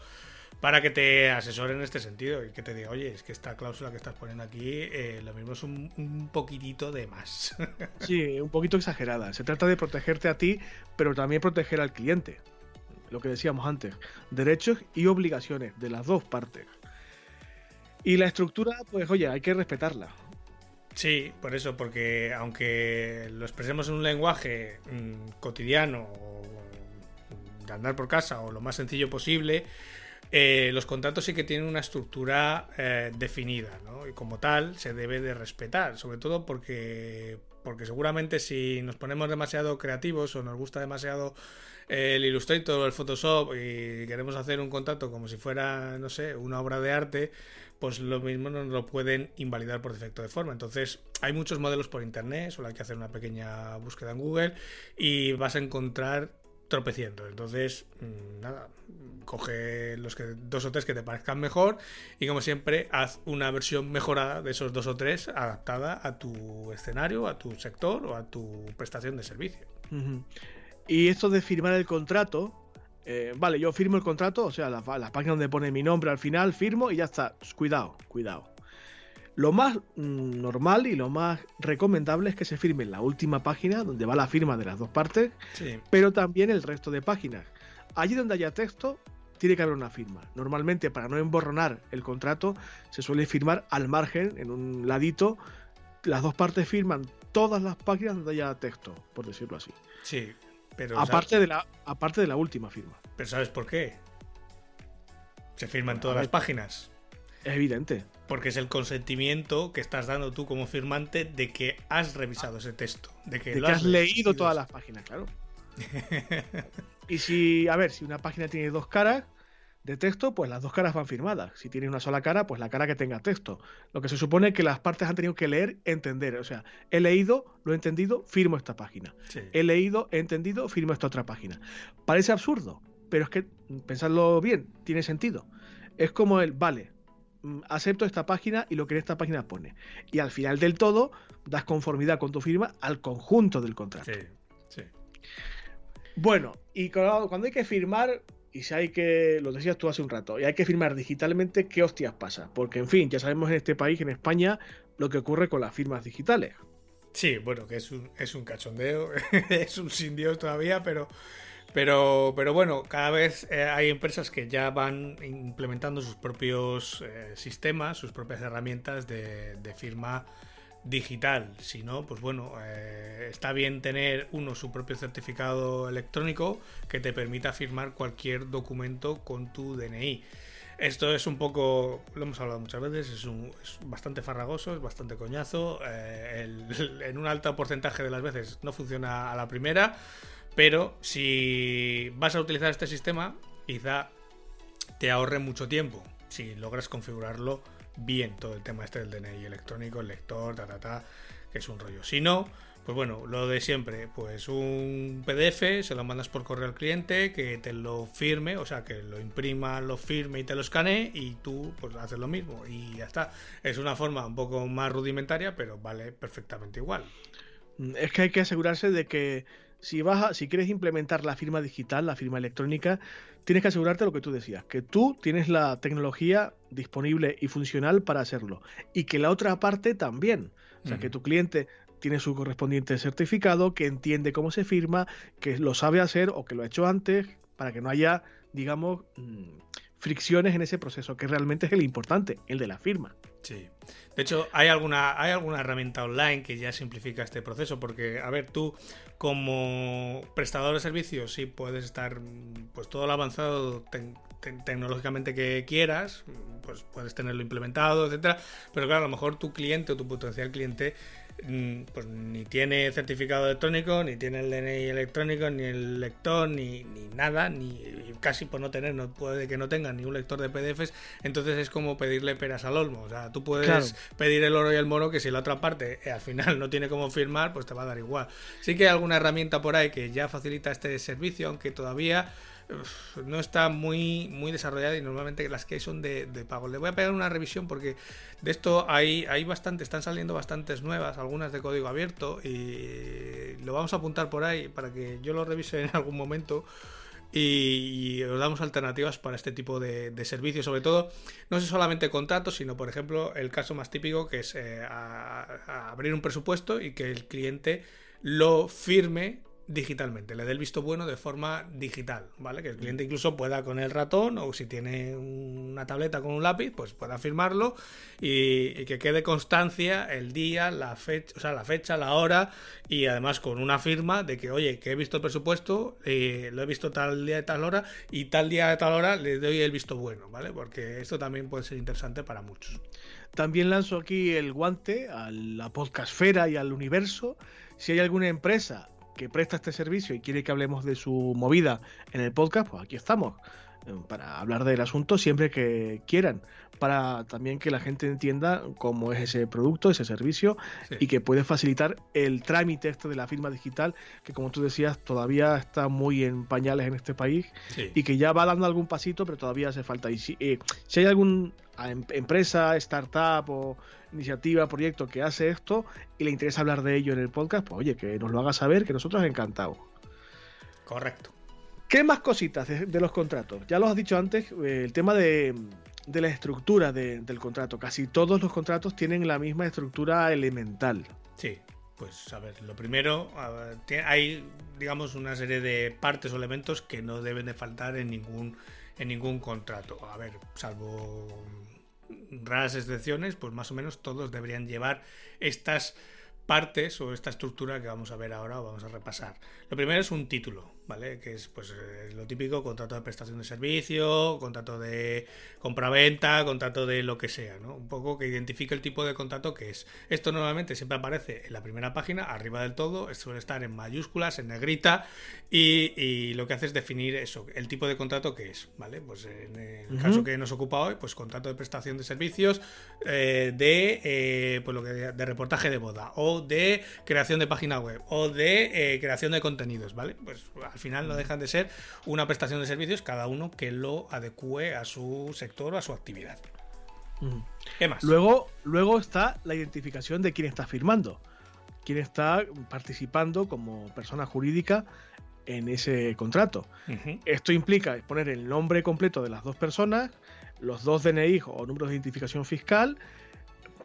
para que te asesore en este sentido y que te diga, oye, es que esta cláusula que estás poniendo aquí, eh, lo mismo es un, un, poquitito de más. Sí, un poquito exagerada. Se trata de protegerte a ti, pero también proteger al cliente. Lo que decíamos antes, derechos y obligaciones de las dos partes. Y la estructura, pues oye, hay que respetarla. Sí, por eso, porque aunque lo expresemos en un lenguaje mm, cotidiano de andar por casa o lo más sencillo posible, eh, los contratos sí que tienen una estructura eh, definida, ¿no? Y como tal se debe de respetar, sobre todo porque, porque seguramente si nos ponemos demasiado creativos o nos gusta demasiado el Illustrator o el Photoshop y queremos hacer un contrato como si fuera, no sé, una obra de arte, pues lo mismo nos lo pueden invalidar por defecto de forma. Entonces, hay muchos modelos por internet, solo hay que hacer una pequeña búsqueda en Google y vas a encontrar tropeciendo. Entonces, mm, nada, coge los que dos o tres que te parezcan mejor y como siempre, haz una versión mejorada de esos dos o tres adaptada a tu escenario, a tu sector o a tu prestación de servicio. Y esto de firmar el contrato, eh, vale, yo firmo el contrato, o sea, la, página donde pone mi nombre al final, firmo y ya está. Cuidado, cuidado. Lo más mm, normal y lo más recomendable es que se firme en la última página, donde va la firma de las dos partes, pero también el resto de páginas. Allí donde haya texto, tiene que haber una firma. Normalmente, para no emborronar el contrato, se suele firmar al margen, en un ladito. Las dos partes firman todas las páginas donde haya texto, por decirlo así. Sí, aparte, de la, aparte de la última firma. Pero ¿sabes por qué? Se firma en todas las páginas. Es evidente. Porque es el consentimiento que estás dando tú como firmante de que has revisado ese texto. De que, has, leído todas las páginas, claro. y si, a ver, si una página tiene dos caras, de texto, pues las dos caras van firmadas. Si tiene una sola cara, pues la cara que tenga texto. Lo que se supone que las partes han tenido que leer, entender. O sea, he leído, lo he entendido, firmo esta página. He leído, he entendido, firmo esta otra página. Parece absurdo, pero es que, pensadlo bien, tiene sentido. Es como el, vale, mm, acepto esta página y lo que en esta página pone. Y al final del todo, das conformidad con tu firma al conjunto del contrato. Sí, sí. Bueno, y cuando hay que firmar, y si hay que, lo decías tú hace un rato, y hay que firmar digitalmente, ¿qué hostias pasa? Porque, en fin, ya sabemos en este país, en España, lo que ocurre con las firmas digitales. Sí, bueno, que es un, es un cachondeo, es un sin Dios todavía, pero, pero, pero bueno, cada vez eh, hay empresas que ya van implementando sus propios eh, sistemas, sus propias herramientas de, de firma digital. Si no, pues bueno, eh, está bien tener uno su propio certificado electrónico que te permita firmar cualquier documento con tu DNI. Esto es un poco, lo hemos hablado muchas veces, es, un, bastante farragoso, es bastante coñazo. Eh, en un alto porcentaje de las veces no funciona a la primera, pero si vas a utilizar este sistema, quizá te ahorre mucho tiempo si logras configurarlo bien todo el tema este del DNI electrónico, el lector, ta, ta, ta, que es un rollo. Si no, pues bueno, lo de siempre, pues un PDF, se lo mandas por correo al cliente, que te lo firme, o sea, que lo imprima, lo firme y te lo escanee y tú pues haces lo mismo y ya está. Es una forma un poco más rudimentaria, pero vale perfectamente igual. Es que hay que asegurarse de que si vas si quieres implementar la firma digital, la firma electrónica, tienes que asegurarte lo que tú decías, que tú tienes la tecnología disponible y funcional para hacerlo. Y que la otra parte también. O sea, que tu cliente tiene su correspondiente certificado, que entiende cómo se firma, que lo sabe hacer o que lo ha hecho antes, para que no haya, digamos, mm, fricciones en ese proceso, que realmente es el importante, el de la firma. Sí. De hecho, hay alguna, hay alguna herramienta online que ya simplifica este proceso, porque, a ver, tú como prestador de servicios sí puedes estar pues todo lo avanzado tecnológicamente que quieras, pues puedes tenerlo implementado, etcétera, pero claro, a lo mejor tu cliente o tu potencial cliente pues ni tiene certificado electrónico, ni tiene el DNI electrónico, ni el lector, ni, ni nada, ni casi por no tener, no puede que no tengan ni un lector de PDFs, entonces es como pedirle peras al olmo. O sea, tú puedes pedir el oro y el moro que si la otra parte eh, al final no tiene cómo firmar, pues te va a dar igual. Sí que hay alguna herramienta por ahí que ya facilita este servicio, aunque todavía no está muy, muy desarrollada y normalmente las que hay son de, pago. Le voy a pegar una revisión porque de esto hay, hay bastante, están saliendo bastantes nuevas, algunas de código abierto y lo vamos a apuntar por ahí para que yo lo revise en algún momento. Y, os damos alternativas para este tipo de, servicios, sobre todo no sé solamente contratos, sino por ejemplo el caso más típico que es eh, abrir un presupuesto y que el cliente lo firme digitalmente, le dé el visto bueno de forma digital, ¿vale? Que el cliente incluso pueda con el ratón o si tiene una tableta con un lápiz, pues pueda firmarlo y, que quede constancia el día, la fecha, o sea, la fecha, la hora y además con una firma de que, oye, que he visto el presupuesto, eh, lo he visto tal día de tal hora y tal día de tal hora le doy el visto bueno, ¿vale? Porque esto también puede ser interesante para muchos. También lanzo aquí el guante a la podcastfera y al universo. Si hay alguna empresa que presta este servicio y quiere que hablemos de su movida en el podcast, pues aquí estamos eh, para hablar del asunto siempre que quieran, para también que la gente entienda cómo es ese producto, ese servicio y que puede facilitar el trámite este de la firma digital, que como tú decías todavía está muy en pañales en este país y que ya va dando algún pasito, pero todavía hace falta. Y si, eh, si hay alguna em, empresa, startup o iniciativa, proyecto que hace esto y le interesa hablar de ello en el podcast, pues oye, que nos lo haga saber, que nosotros encantados. Correcto. ¿Qué más cositas de, los contratos? Ya lo has dicho antes, eh, el tema de, la estructura del contrato. Casi todos los contratos tienen la misma estructura elemental. Sí, pues a ver, lo primero, hay digamos una serie de partes o elementos que no deben de faltar en ningún, en ningún contrato. A ver, salvo raras excepciones, pues más o menos todos deberían llevar estas partes o esta estructura que vamos a ver ahora o vamos a repasar. Lo primero es un título, ¿vale? Que es pues eh, lo típico, contrato de prestación de servicio, contrato de compraventa, contrato de lo que sea, ¿no? Un poco que identifique el tipo de contrato que es. Esto normalmente siempre aparece en la primera página, arriba del todo, suele estar en mayúsculas, en negrita, y, lo que hace es definir eso, el tipo de contrato que es, ¿vale? Pues en el caso que nos ocupa hoy, pues contrato de prestación de servicios, eh, de, eh, pues lo que, de reportaje de boda, o de creación de página web, o de creación de contenidos, ¿vale? Pues al final no dejan de ser una prestación de servicios, cada uno que lo adecue a su sector o a su actividad. ¿Qué más? Luego, luego está la identificación de quién está firmando, quién está participando como persona jurídica en ese contrato. Esto implica poner el nombre completo de las dos personas, los dos DNI o números de identificación fiscal,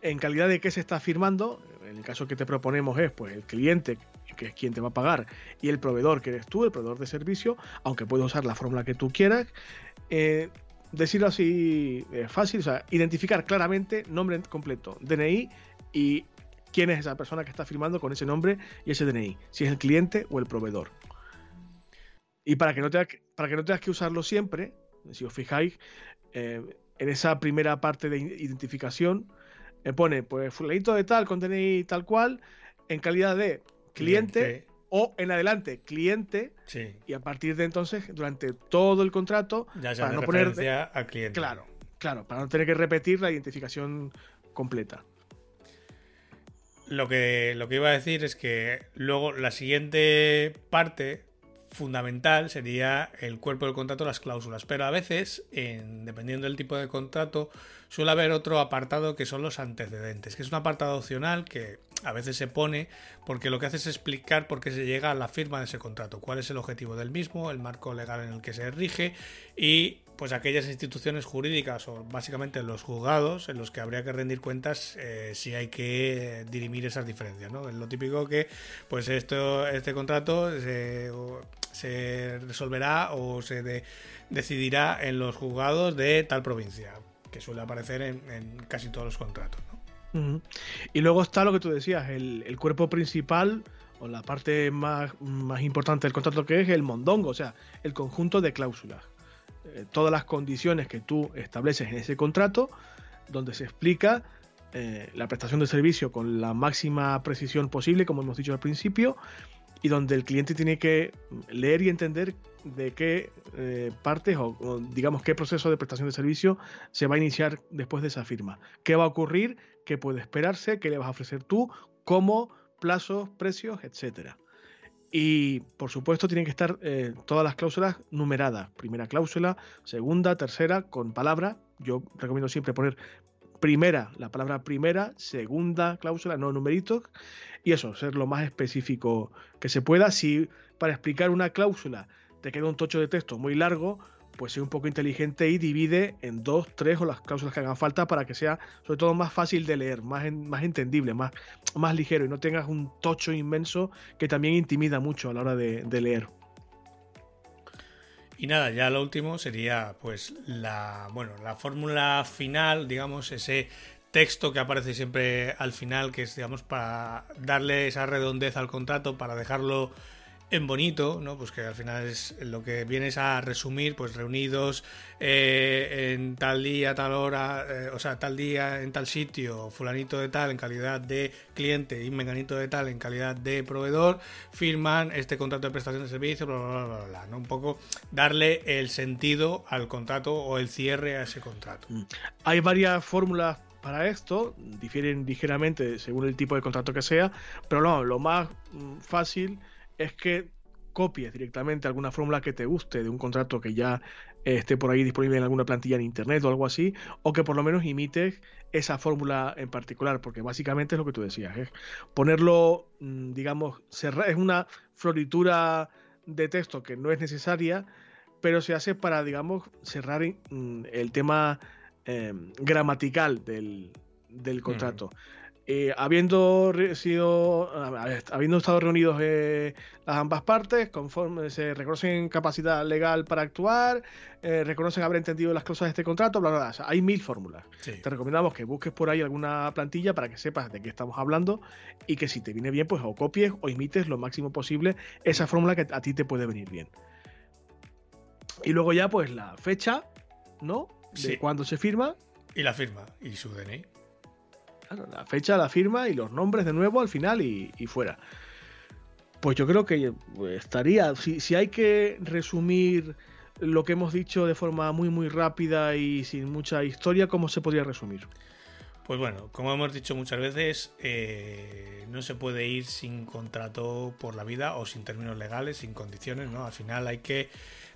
en calidad de qué se está firmando. En el caso que te proponemos es pues el cliente que es quien te va a pagar, y el proveedor, que eres tú, el proveedor de servicio, aunque puedes usar la fórmula que tú quieras. Eh, decirlo así es fácil, o sea, identificar claramente nombre completo, DNI y quién es esa persona que está firmando con ese nombre y ese DNI, si es el cliente o el proveedor. Y para que no tengas, para que, no tengas que usarlo siempre, si os fijáis, eh, en esa primera parte de identificación, me pone, pues, fulanito de tal, con DNI tal cual, en calidad de cliente, o en adelante cliente. Y a partir de entonces durante todo el contrato ya para no poner al cliente. Claro claro para no tener que repetir la identificación completa. Lo que lo que iba a decir es que luego la siguiente parte fundamental sería el cuerpo del contrato, las cláusulas. Pero a veces, en, dependiendo del tipo de contrato, suele haber otro apartado que son los antecedentes, que es un apartado opcional que a veces se pone porque lo que hace es explicar por qué se llega a la firma de ese contrato, cuál es el objetivo del mismo, el marco legal en el que se rige y pues aquellas instituciones jurídicas o básicamente los juzgados en los que habría que rendir cuentas eh, si hay que dirimir esas diferencias, ¿no? Es lo típico que pues esto este contrato se se resolverá o se decidirá en los juzgados de tal provincia, que suele aparecer en, casi todos los contratos. Y luego está lo que tú decías, el, cuerpo principal o la parte más, más, importante del contrato que es el mondongo, o sea, el conjunto de cláusulas. Eh, todas las condiciones que tú estableces en ese contrato, donde se explica eh, la prestación de servicio con la máxima precisión posible, como hemos dicho al principio, y donde el cliente tiene que leer y entender de qué eh, partes o, digamos qué proceso de prestación de servicio se va a iniciar después de esa firma. ¿Qué va a ocurrir? ¿Qué puede esperarse? ¿Qué le vas a ofrecer tú? ¿Cómo? Plazos, precios, etcétera. Y por supuesto tienen que estar eh, todas las cláusulas numeradas. Primera cláusula, segunda, tercera, con palabra. Yo recomiendo siempre poner primera, la palabra primera, segunda cláusula, no numeritos, y eso, ser lo más específico que se pueda. Si para explicar una cláusula te queda un tocho de texto muy largo, pues sea un poco inteligente y divide en dos, tres o las cláusulas que hagan falta para que sea sobre todo más fácil de leer, más, más entendible, más, más ligero y no tengas un tocho inmenso que también intimida mucho a la hora de leer. Y nada, ya lo último sería pues la, bueno, la fórmula final, digamos, ese texto que aparece siempre al final, que es, digamos, para darle esa redondez al contrato, para dejarlo en bonito, ¿no? Pues que al final es lo que vienes a resumir, pues reunidos eh, en tal día, tal hora, eh, o sea, tal día, en tal sitio, fulanito de tal en calidad de cliente y menganito de tal en calidad de proveedor, firman este contrato de prestación de servicio, bla, bla, bla, bla, ¿no? Un poco darle el sentido al contrato o el cierre a ese contrato. Mm. Hay varias fórmulas para esto, difieren ligeramente según el tipo de contrato que sea, pero no, lo más mm, fácil es que copies directamente alguna fórmula que te guste de un contrato que ya esté por ahí disponible en alguna plantilla en internet o algo así, o que por lo menos imites esa fórmula en particular, porque básicamente es lo que tú decías, es ponerlo, mm, digamos, cerrar, es una floritura de texto que no es necesaria, pero se hace para, digamos, cerrar mm, el tema em, gramatical del, contrato. Eh, habiendo sido habiendo estado reunidos eh, las ambas partes, conforme se reconocen capacidad legal para actuar, eh, reconocen haber entendido las cláusulas de este contrato, bla, bla, bla. hay mil fórmulas. Te recomendamos que busques por ahí alguna plantilla para que sepas de qué estamos hablando y que si te viene bien, pues o copies o imites lo máximo posible esa fórmula que a ti te puede venir bien. Y luego ya, pues la fecha, ¿no? De cuándo se firma. Y la firma, y su DNI la fecha, la firma y los nombres de nuevo al final y, fuera. Pues yo creo que pues, estaría, si, hay que resumir lo que hemos dicho de forma muy muy rápida y sin mucha historia, ¿cómo se podría resumir? Pues bueno, como hemos dicho muchas veces, eh, no se puede ir sin contrato por la vida o sin términos legales, sin condiciones, ¿no? Al final hay que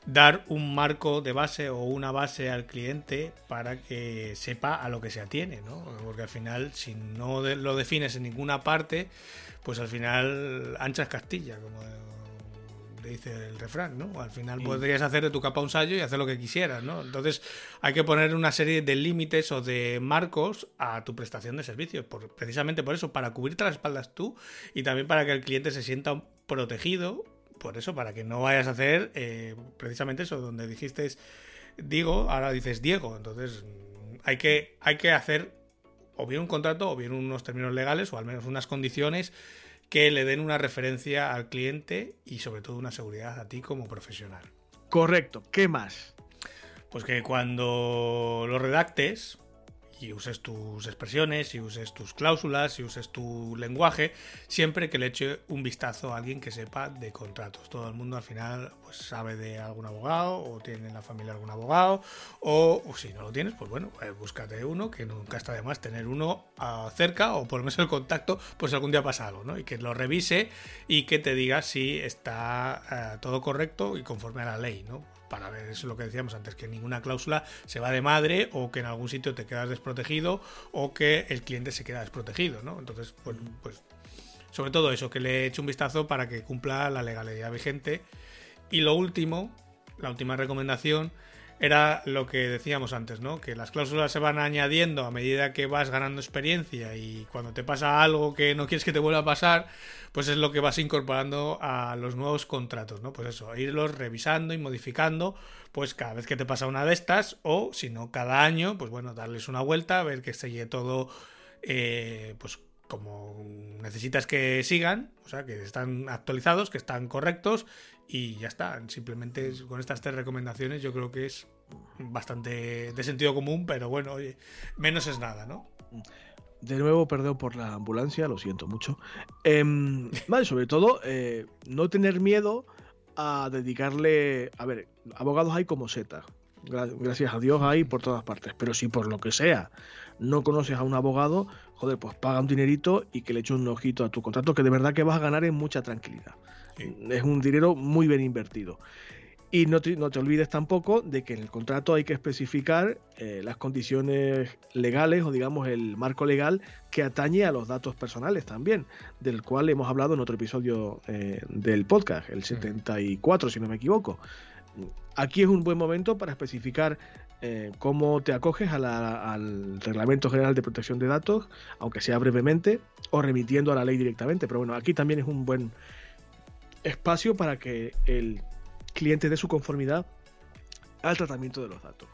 dar un marco de base o una base al cliente para que sepa a lo que se atiene, ¿no? Porque al final, si no lo defines en ninguna parte, pues al final anchas Castilla, como le dice el refrán, ¿no? Al final podrías hacer de tu capa un sallo y hacer lo que quisieras, ¿no? Entonces hay que poner una serie de límites o de marcos a tu prestación de servicios, por, precisamente por eso, para cubrirte las espaldas tú y también para que el cliente se sienta protegido por eso, para que no vayas a hacer eh, precisamente eso, donde dijiste digo, ahora dices Diego. Entonces, hay que, hay que hacer o bien un contrato o bien unos términos legales o al menos unas condiciones que le den una referencia al cliente y sobre todo una seguridad a ti como profesional. Correcto. ¿Qué más? Pues que cuando lo redactes, y uses tus expresiones, y uses tus cláusulas, y uses tu lenguaje, siempre que le eche un vistazo a alguien que sepa de contratos. Todo el mundo al final pues sabe de algún abogado, o tiene en la familia algún abogado, o, si no lo tienes, pues bueno, eh, búscate uno, que nunca está de más tener uno ah, cerca, o por lo menos el contacto, pues algún día pasa algo, ¿no? Y que lo revise y que te diga si está eh, todo correcto y conforme a la ley, ¿no? Para ver, eso es lo que decíamos antes, que ninguna cláusula se va de madre o que en algún sitio te quedas desprotegido o que el cliente se queda desprotegido, ¿no? Entonces, pues, pues sobre todo eso, que le eche un vistazo para que cumpla la legalidad vigente. Y lo último, la última recomendación era lo que decíamos antes, ¿no? Que las cláusulas se van añadiendo a medida que vas ganando experiencia y cuando te pasa algo que no quieres que te vuelva a pasar, pues es lo que vas incorporando a los nuevos contratos, ¿no? Pues eso, irlos revisando y modificando, pues cada vez que te pasa una de estas, o si no, cada año, pues bueno, darles una vuelta, ver que sigue todo, eh, pues como necesitas que sigan, o sea, que están actualizados, que están correctos y ya está. Simplemente con estas tres recomendaciones yo creo que es bastante de sentido común, pero bueno, oye, menos es nada, ¿no? De nuevo perdeo por la ambulancia, lo siento mucho. Em, vale, sobre todo, eh, no tener miedo a dedicarle... A ver, abogados hay como setas. Gracias a Dios hay por todas partes. Pero si por lo que sea no conoces a un abogado, joder, pues paga un dinerito y que le eche un ojito a tu contrato, que de verdad que vas a ganar en mucha tranquilidad. Es un dinero muy bien invertido. Y no te, no te, olvides tampoco de que en el contrato hay que especificar eh, las condiciones legales o digamos el marco legal que atañe a los datos personales también, del cual hemos hablado en otro episodio eh, del podcast, el 74 si no me equivoco. Aquí es un buen momento para especificar eh, cómo te acoges al Reglamento General de Protección de Datos, aunque sea brevemente, o remitiendo a la ley directamente. Pero bueno, aquí también es un buen espacio para que el cliente dé su conformidad al tratamiento de los datos.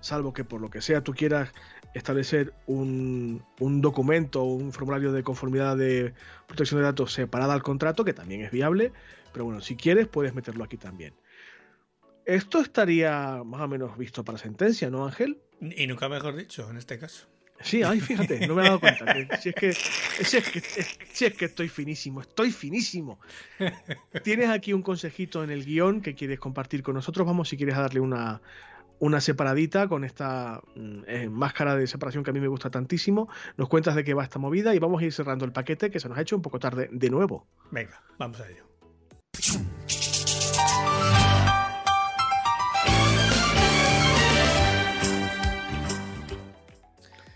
Salvo que por lo que sea tú quieras establecer un, un documento o un formulario de conformidad de protección de datos separada al contrato, que también es viable, pero bueno, si quieres puedes meterlo aquí también. Esto estaría más o menos visto para sentencia, ¿no, Ángel? Y nunca mejor dicho, en este caso. Sí, ay, fíjate, no me he dado cuenta. si, es que, si, es que, si es que estoy finísimo, estoy finísimo. Tienes aquí un consejito en el guion que quieres compartir con nosotros. Vamos, si quieres darle una, una separadita con esta mm, eh, máscara de separación que a mí me gusta tantísimo. Nos cuentas de qué va esta movida y vamos a ir cerrando el paquete que se nos ha hecho un poco tarde de nuevo. Venga, vamos a ello.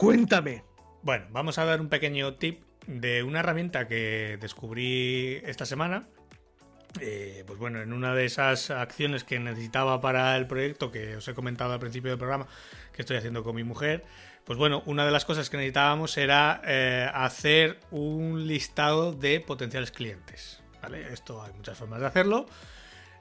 Cuéntame. Bueno, vamos a dar un pequeño tip de una herramienta que descubrí esta semana. Eh, pues bueno, en una de esas acciones que necesitaba para el proyecto que os he comentado al principio del programa que estoy haciendo con mi mujer, Pues bueno, una de las cosas que necesitábamos era eh, hacer un listado de potenciales clientes. ¿vale? Esto hay muchas formas de hacerlo.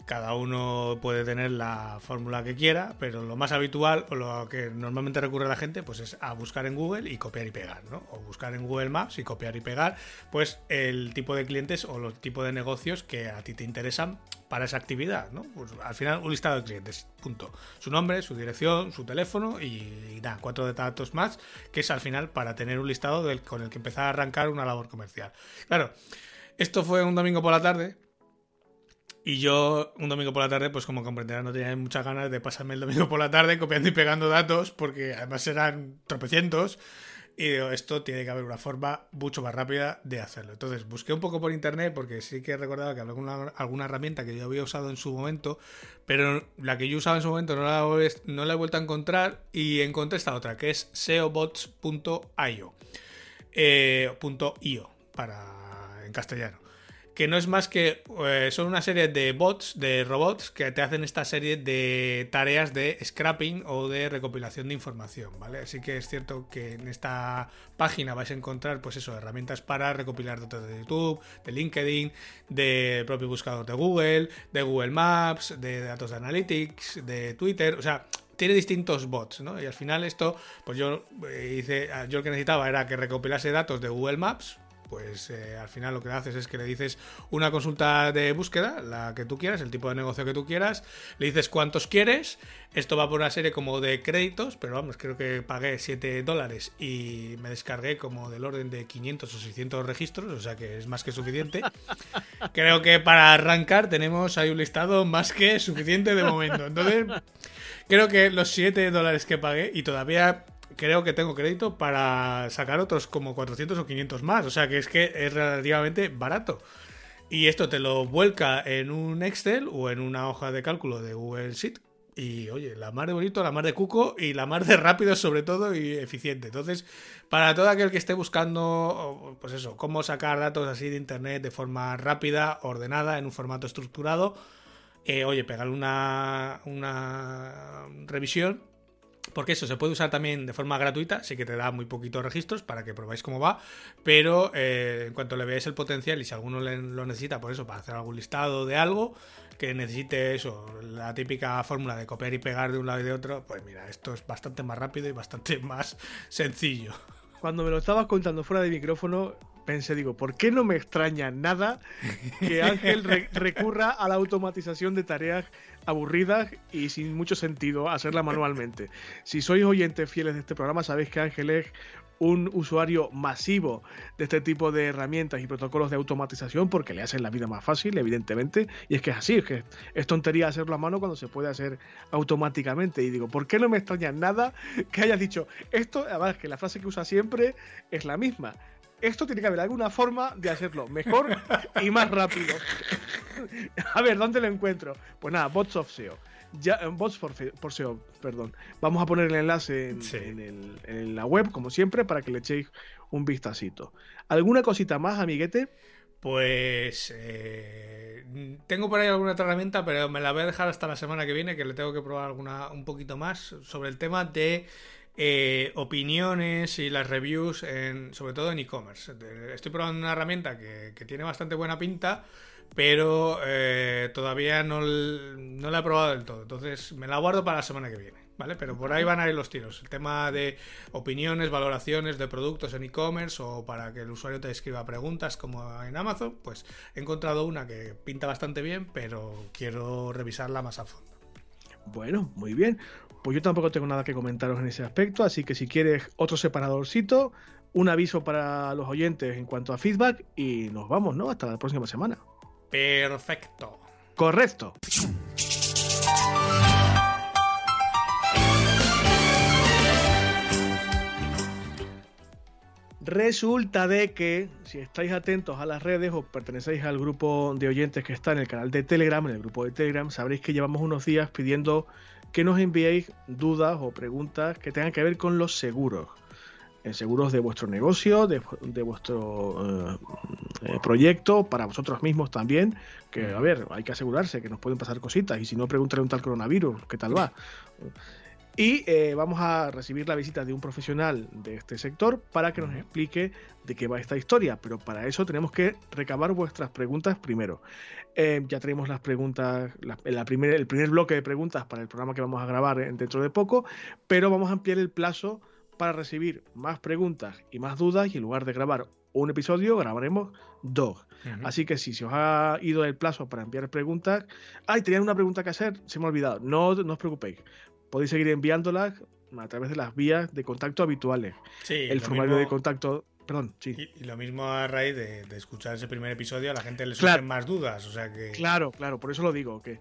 Cada uno puede tener la fórmula que quiera, pero lo más habitual o lo que normalmente recurre la gente pues es a buscar en Google y copiar y pegar, ¿no? O buscar en Google Maps y copiar y pegar, pues el tipo de clientes o los tipos de negocios que a ti te interesan para esa actividad, ¿no? Pues al final un listado de clientes, punto. Su nombre, su dirección, su teléfono y, nada, cuatro datos más, que es al final para tener un listado con el que empezar a arrancar una labor comercial. Claro, esto fue un domingo por la tarde, y yo, un domingo por la tarde, pues como comprenderán, no tenía muchas ganas de pasarme el domingo por la tarde copiando y pegando datos, porque además eran tropecientos. Y digo, esto tiene que haber una forma mucho más rápida de hacerlo. Entonces busqué un poco por internet, porque sí que he recordado que alguna, alguna herramienta que yo había usado en su momento, pero la que yo usaba en su momento no la, no la he vuelto a encontrar y encontré esta otra, que es seobots.io. Eh, .io para en castellano que no es más que eh, son una serie de bots, de robots, que te hacen esta serie de tareas de scrapping o de recopilación de información, ¿vale? Así que es cierto que en esta página vais a encontrar, pues eso, herramientas para recopilar datos de YouTube, de LinkedIn, de propio buscador de Google, de Google Maps, de datos de Analytics, de Twitter, o sea, tiene distintos bots, ¿no? Y al final esto, pues yo eh, hice, yo lo que necesitaba era que recopilase datos de Google Maps, pues eh, al final lo que haces es que le dices una consulta de búsqueda, la que tú quieras, el tipo de negocio que tú quieras, le dices cuántos quieres, esto va por una serie como de créditos, pero vamos, creo que pagué 7 dólares y me descargué como del orden de 500 o 600 registros, o sea que es más que suficiente. creo que para arrancar tenemos ahí un listado más que suficiente de momento. Entonces, creo que los 7 dólares que pagué y todavía creo que tengo crédito para sacar otros como 400 o 500 más. O sea que es que es relativamente barato. Y esto te lo vuelca en un Excel o en una hoja de cálculo de Google Sheet. Y oye, la más de bonito, la más de cuco y la más de rápido sobre todo y eficiente. Entonces, para todo aquel que esté buscando, pues eso, cómo sacar datos así de Internet de forma rápida, ordenada, en un formato estructurado, eh, oye, pegarle una, una revisión porque eso se puede usar también de forma gratuita, sí que te da muy poquitos registros para que probáis cómo va, pero eh, en cuanto le veáis el potencial y si alguno lo necesita por eso, para hacer algún listado de algo, que necesite eso, la típica fórmula de copiar y pegar de un lado y de otro, pues mira, esto es bastante más rápido y bastante más sencillo. Cuando me lo estabas contando fuera de micrófono, pensé, digo, ¿por qué no me extraña nada que Ángel recurra a la automatización de tareas aburridas y sin mucho sentido hacerla manualmente. Si sois oyentes fieles de este programa, sabéis que Ángel es un usuario masivo de este tipo de herramientas y protocolos de automatización porque le hacen la vida más fácil, evidentemente. Y es que es así, es que es tontería hacerlo a mano cuando se puede hacer automáticamente. Y digo, ¿por qué no me extraña nada que hayas dicho esto? Además, que la frase que usa siempre es la misma esto tiene que haber alguna forma de hacerlo mejor y más rápido. A ver, ¿dónde lo encuentro? Pues nada, bots of SEO. Ya, eh, bots por, SEO, perdón. Vamos a poner el enlace en, la web, como siempre, para que le echéis un vistacito. ¿Alguna cosita más, amiguete? Pues eh, tengo por ahí alguna otra herramienta, pero me la voy a dejar hasta la semana que viene, que le tengo que probar alguna un poquito más sobre el tema de eh, opiniones y las reviews, en, sobre todo en e-commerce. Estoy probando una herramienta que, tiene bastante buena pinta, pero eh, todavía no, no, la he probado del todo. Entonces me la guardo para la semana que viene. ¿Vale? Pero por ahí van a ir los tiros. El tema de opiniones, valoraciones de productos en e-commerce o para que el usuario te escriba preguntas como en Amazon, pues he encontrado una que pinta bastante bien, pero quiero revisarla más a fondo. Bueno, muy bien. Pues yo tampoco tengo nada que comentaros en ese aspecto, así que si quieres otro separadorcito, un aviso para los oyentes en cuanto a feedback y nos vamos, ¿no? Hasta la próxima semana. Perfecto. Correcto. Resulta de que, si estáis atentos a las redes o pertenecéis al grupo de oyentes que está en el canal de Telegram, en el grupo de Telegram, sabréis que llevamos unos días pidiendo que nos enviéis dudas o preguntas que tengan que ver con los seguros. Eh, seguros de vuestro negocio, de, vuestro eh, eh, proyecto, para vosotros mismos también. Que, a ver, hay que asegurarse que nos pueden pasar cositas. Y si no, preguntarle un tal coronavirus, ¿qué tal va? Y eh, vamos a recibir la visita de un profesional de este sector para que nos explique de qué va esta historia. Pero para eso tenemos que recabar vuestras preguntas primero. Eh, ya tenemos las preguntas, la, el primer bloque de preguntas para el programa que vamos a grabar dentro de poco, pero vamos a ampliar el plazo para recibir más preguntas y más dudas y en lugar de grabar un episodio, grabaremos dos. Así que si se os ha ido el plazo para enviar preguntas, ay, tenía una pregunta que hacer, se me ha olvidado. No, no os preocupéis. Podéis seguir enviándolas a través de las vías de contacto habituales. Sí, el formulario de contacto Perdón, sí. Y, lo mismo a raíz de, escuchar ese primer episodio, a la gente le surgen más dudas. O sea que... Claro, claro, por eso lo digo, que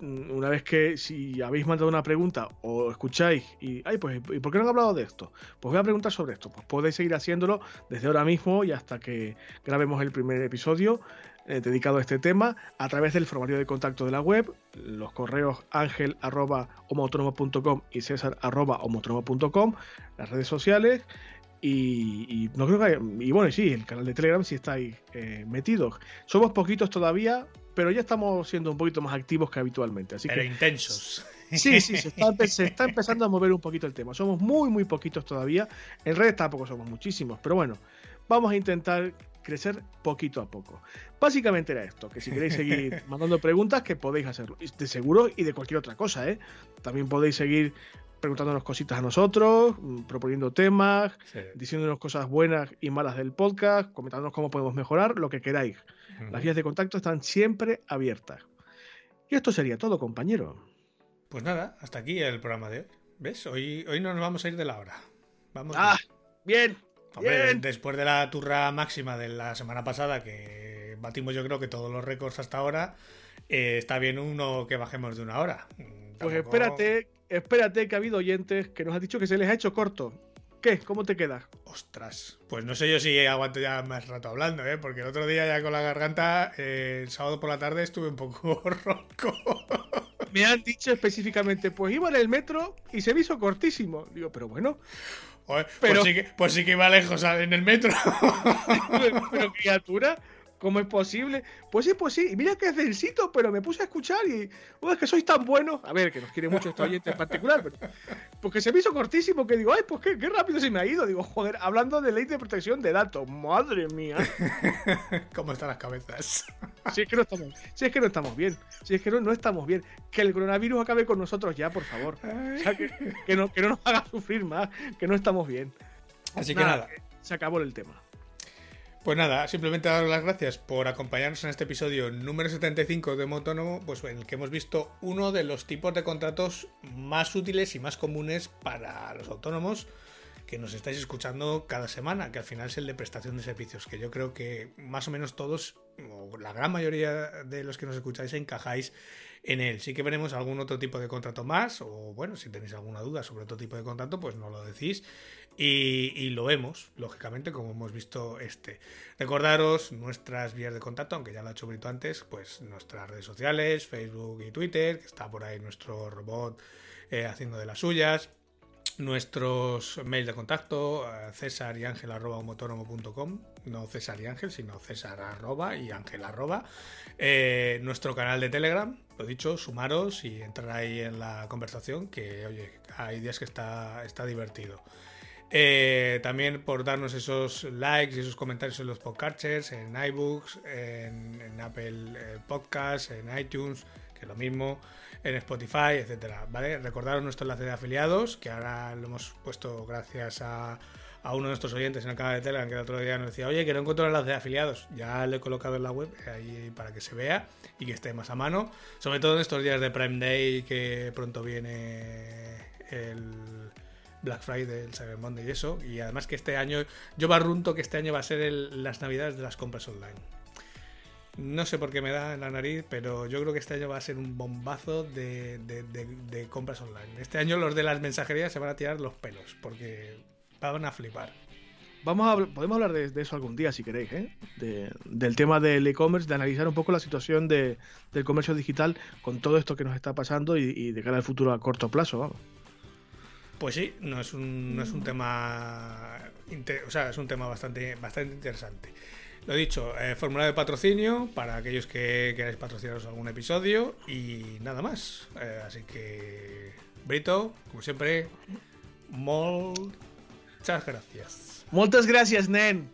una vez que si habéis mandado una pregunta o escucháis y, ay, pues, ¿y por qué no han hablado de esto? Pues voy a preguntar sobre esto. Pues podéis seguir haciéndolo desde ahora mismo y hasta que grabemos el primer episodio eh, dedicado a este tema a través del formulario de contacto de la web, los correos ángel arroba y césar arroba las redes sociales y, no creo que y bueno, sí, el canal de Telegram sí está ahí eh, metido. Somos poquitos todavía, pero ya estamos siendo un poquito más activos que habitualmente. Así pero intensos. Sí, sí, se está, empezando a mover un poquito el tema. Somos muy, muy poquitos todavía. En redes tampoco somos muchísimos, pero bueno, vamos a intentar crecer poquito a poco. Básicamente era esto, que si queréis seguir mandando preguntas, que podéis hacerlo. De seguro y de cualquier otra cosa, ¿eh? También podéis seguir preguntándonos cositas a nosotros, mm, proponiendo temas, diciéndonos cosas buenas y malas del podcast, comentándonos cómo podemos mejorar, lo que queráis. Las vías de contacto están siempre abiertas. Y esto sería todo, compañero. Pues nada, hasta aquí el programa de hoy. ¿Ves? Hoy, hoy no nos vamos a ir de la hora. Vamos ah, bien. Hombre, después de la turra máxima de la semana pasada, que batimos yo creo que todos los récords hasta ahora, eh, está bien uno que bajemos de una hora. Pues espérate, espérate que ha habido oyentes que nos han dicho que se les ha hecho corto. ¿Qué? ¿Cómo te quedas? Ostras, pues no sé yo si aguanto ya más rato hablando, ¿eh? Porque el otro día ya con la garganta, eh, el sábado por la tarde estuve un poco ronco. Me han dicho específicamente, pues iba en el metro y se me hizo cortísimo. Digo, pero bueno. Pues pero... Pues, sí que, pues sí que iba lejos en el metro. pero criatura, ¿Cómo es posible? Pues sí, pues sí. Y mira que es densito, pero me puse a escuchar y. Oh, es que sois tan buenos. A ver, que nos quiere mucho este oyente en particular. Pero... Porque se me hizo cortísimo que digo, ay, pues qué, qué, rápido se me ha ido. Digo, joder, hablando de ley de protección de datos. Madre mía. ¿Cómo están las cabezas? Si es que no estamos, si es que no estamos bien. Si es que no, no estamos bien. Que el coronavirus acabe con nosotros ya, por favor. O sea, que, que, no, que no nos haga sufrir más. Que no estamos bien. Así que nada. Se acabó el tema. Pues nada, simplemente daros las gracias por acompañarnos en este episodio número 75 de Motónomo, pues en el que hemos visto uno de los tipos de contratos más útiles y más comunes para los autónomos que nos estáis escuchando cada semana, que al final es el de prestación de servicios, que yo creo que más o menos todos, o la gran mayoría de los que nos escucháis, encajáis en él. Sí que veremos algún otro tipo de contrato más, o bueno, si tenéis alguna duda sobre otro tipo de contrato, pues nos lo decís y, lo vemos, lógicamente, como hemos visto este. Recordaros nuestras vías de contacto, aunque ya lo ha hecho Brito antes, pues nuestras redes sociales, Facebook y Twitter, que está por ahí nuestro robot eh, haciendo de las suyas. Nuestros mails de contacto, eh, césar y ángel arroba no César y Ángel, sino César arroba y Ángel arroba. Eh, nuestro canal de Telegram, lo dicho, sumaros y entrar ahí en la conversación, que oye, hay días que está, está divertido. Eh, también por darnos esos likes y esos comentarios en los podcasters, en iBooks, en, Apple eh, Podcasts, en iTunes, que es lo mismo, en Spotify, etcétera. ¿Vale? Recordaros nuestro enlace de afiliados, que ahora lo hemos puesto gracias a, uno de nuestros oyentes en el canal de Telegram, que el otro día nos decía, oye, que no encuentro el enlace de afiliados. Ya lo he colocado en la web ahí para que se vea y que esté más a mano. Sobre todo en estos días de Prime Day que pronto viene el Black Friday, el Cyber Monday y eso. Y además que este año, yo barrunto que este año va a ser las navidades de las compras online. No sé por qué me da en la nariz, pero yo creo que este año va a ser un bombazo de, compras online. Este año los de las mensajerías se van a tirar los pelos, porque van a flipar. Vamos a, podemos hablar de, eso algún día si queréis, ¿eh? del tema del e-commerce, de analizar un poco la situación del comercio digital con todo esto que nos está pasando y, y de cara al futuro a corto plazo, vamos. Pues sí, no es un, no es un tema. O sea, es un tema bastante, bastante interesante. Lo dicho, eh, formulario de patrocinio para aquellos que queráis patrocinaros algún episodio y nada más. Eh, así que Brito, como siempre, muchas gracias. Muchas gracias, Nen.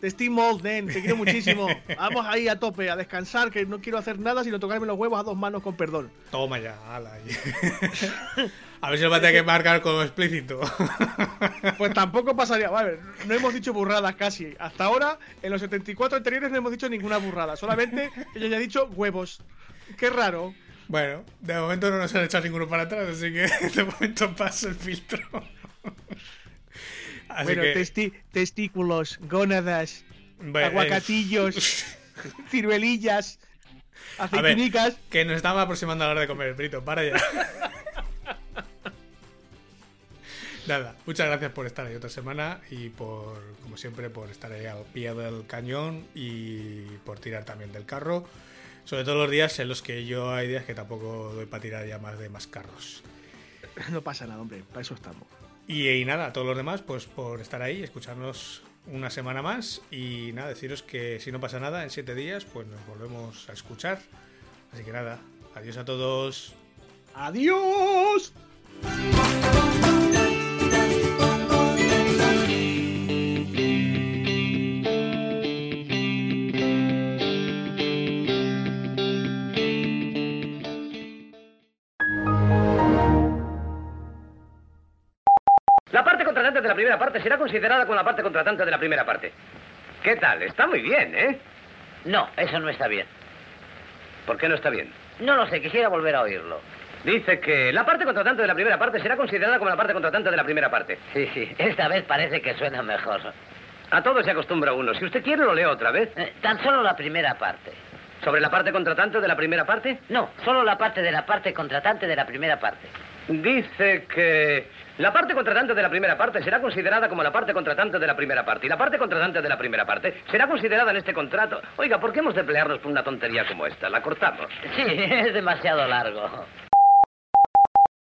Te estimo, Nen. Te quiero muchísimo. Vamos ahí a tope, a descansar, que no quiero hacer nada sino tocarme los huevos a dos manos con perdón. Toma ya, ala. a ver si lo va a tener que marcar como explícito. Pues tampoco pasaría. Vale, no hemos dicho burradas casi. Hasta ahora, en los 74 anteriores no hemos dicho ninguna burrada. Solamente que yo haya dicho huevos. Qué raro. Bueno, de momento no nos han echado ninguno para atrás, así que de momento paso el filtro. Así bueno, que... testículos, gónadas, aguacatillos, ciruelillas, aceitunicas. que nos estamos aproximando a la hora de comer, Brito, para ya. Nada, muchas gracias por estar ahí otra semana y por, como siempre, por estar ahí al pie del cañón y por tirar también del carro. Sobre todo los días en los que yo hay días que tampoco doy para tirar ya más de más carros. No pasa nada, hombre, para eso estamos. Y, nada, a todos los demás, pues por estar ahí, escucharnos una semana más. Y nada, deciros que si no pasa nada, en siete días, pues nos volvemos a escuchar. Así que nada, adiós a todos. ¡Adiós! De la primera parte será considerada como la parte contratante de la primera parte. ¿Qué tal? Está muy bien, ¿eh? No, eso no está bien. ¿Por qué no está bien? No lo sé, quisiera volver a oírlo. Dice que la parte contratante de la primera parte será considerada como la parte contratante de la primera parte. Sí, sí, esta vez parece que suena mejor. A todo se acostumbra uno. Si usted quiere, lo leo otra vez. Eh, tan solo la primera parte. ¿Sobre la parte contratante de la primera parte? No, solo la parte de la parte contratante de la primera parte. Dice que la parte contratante de la primera parte será considerada como la parte contratante de la primera parte. Y la parte contratante de la primera parte será considerada en este contrato. Oiga, ¿por qué hemos de pelearnos por una tontería como esta? La cortamos. Sí, es demasiado largo.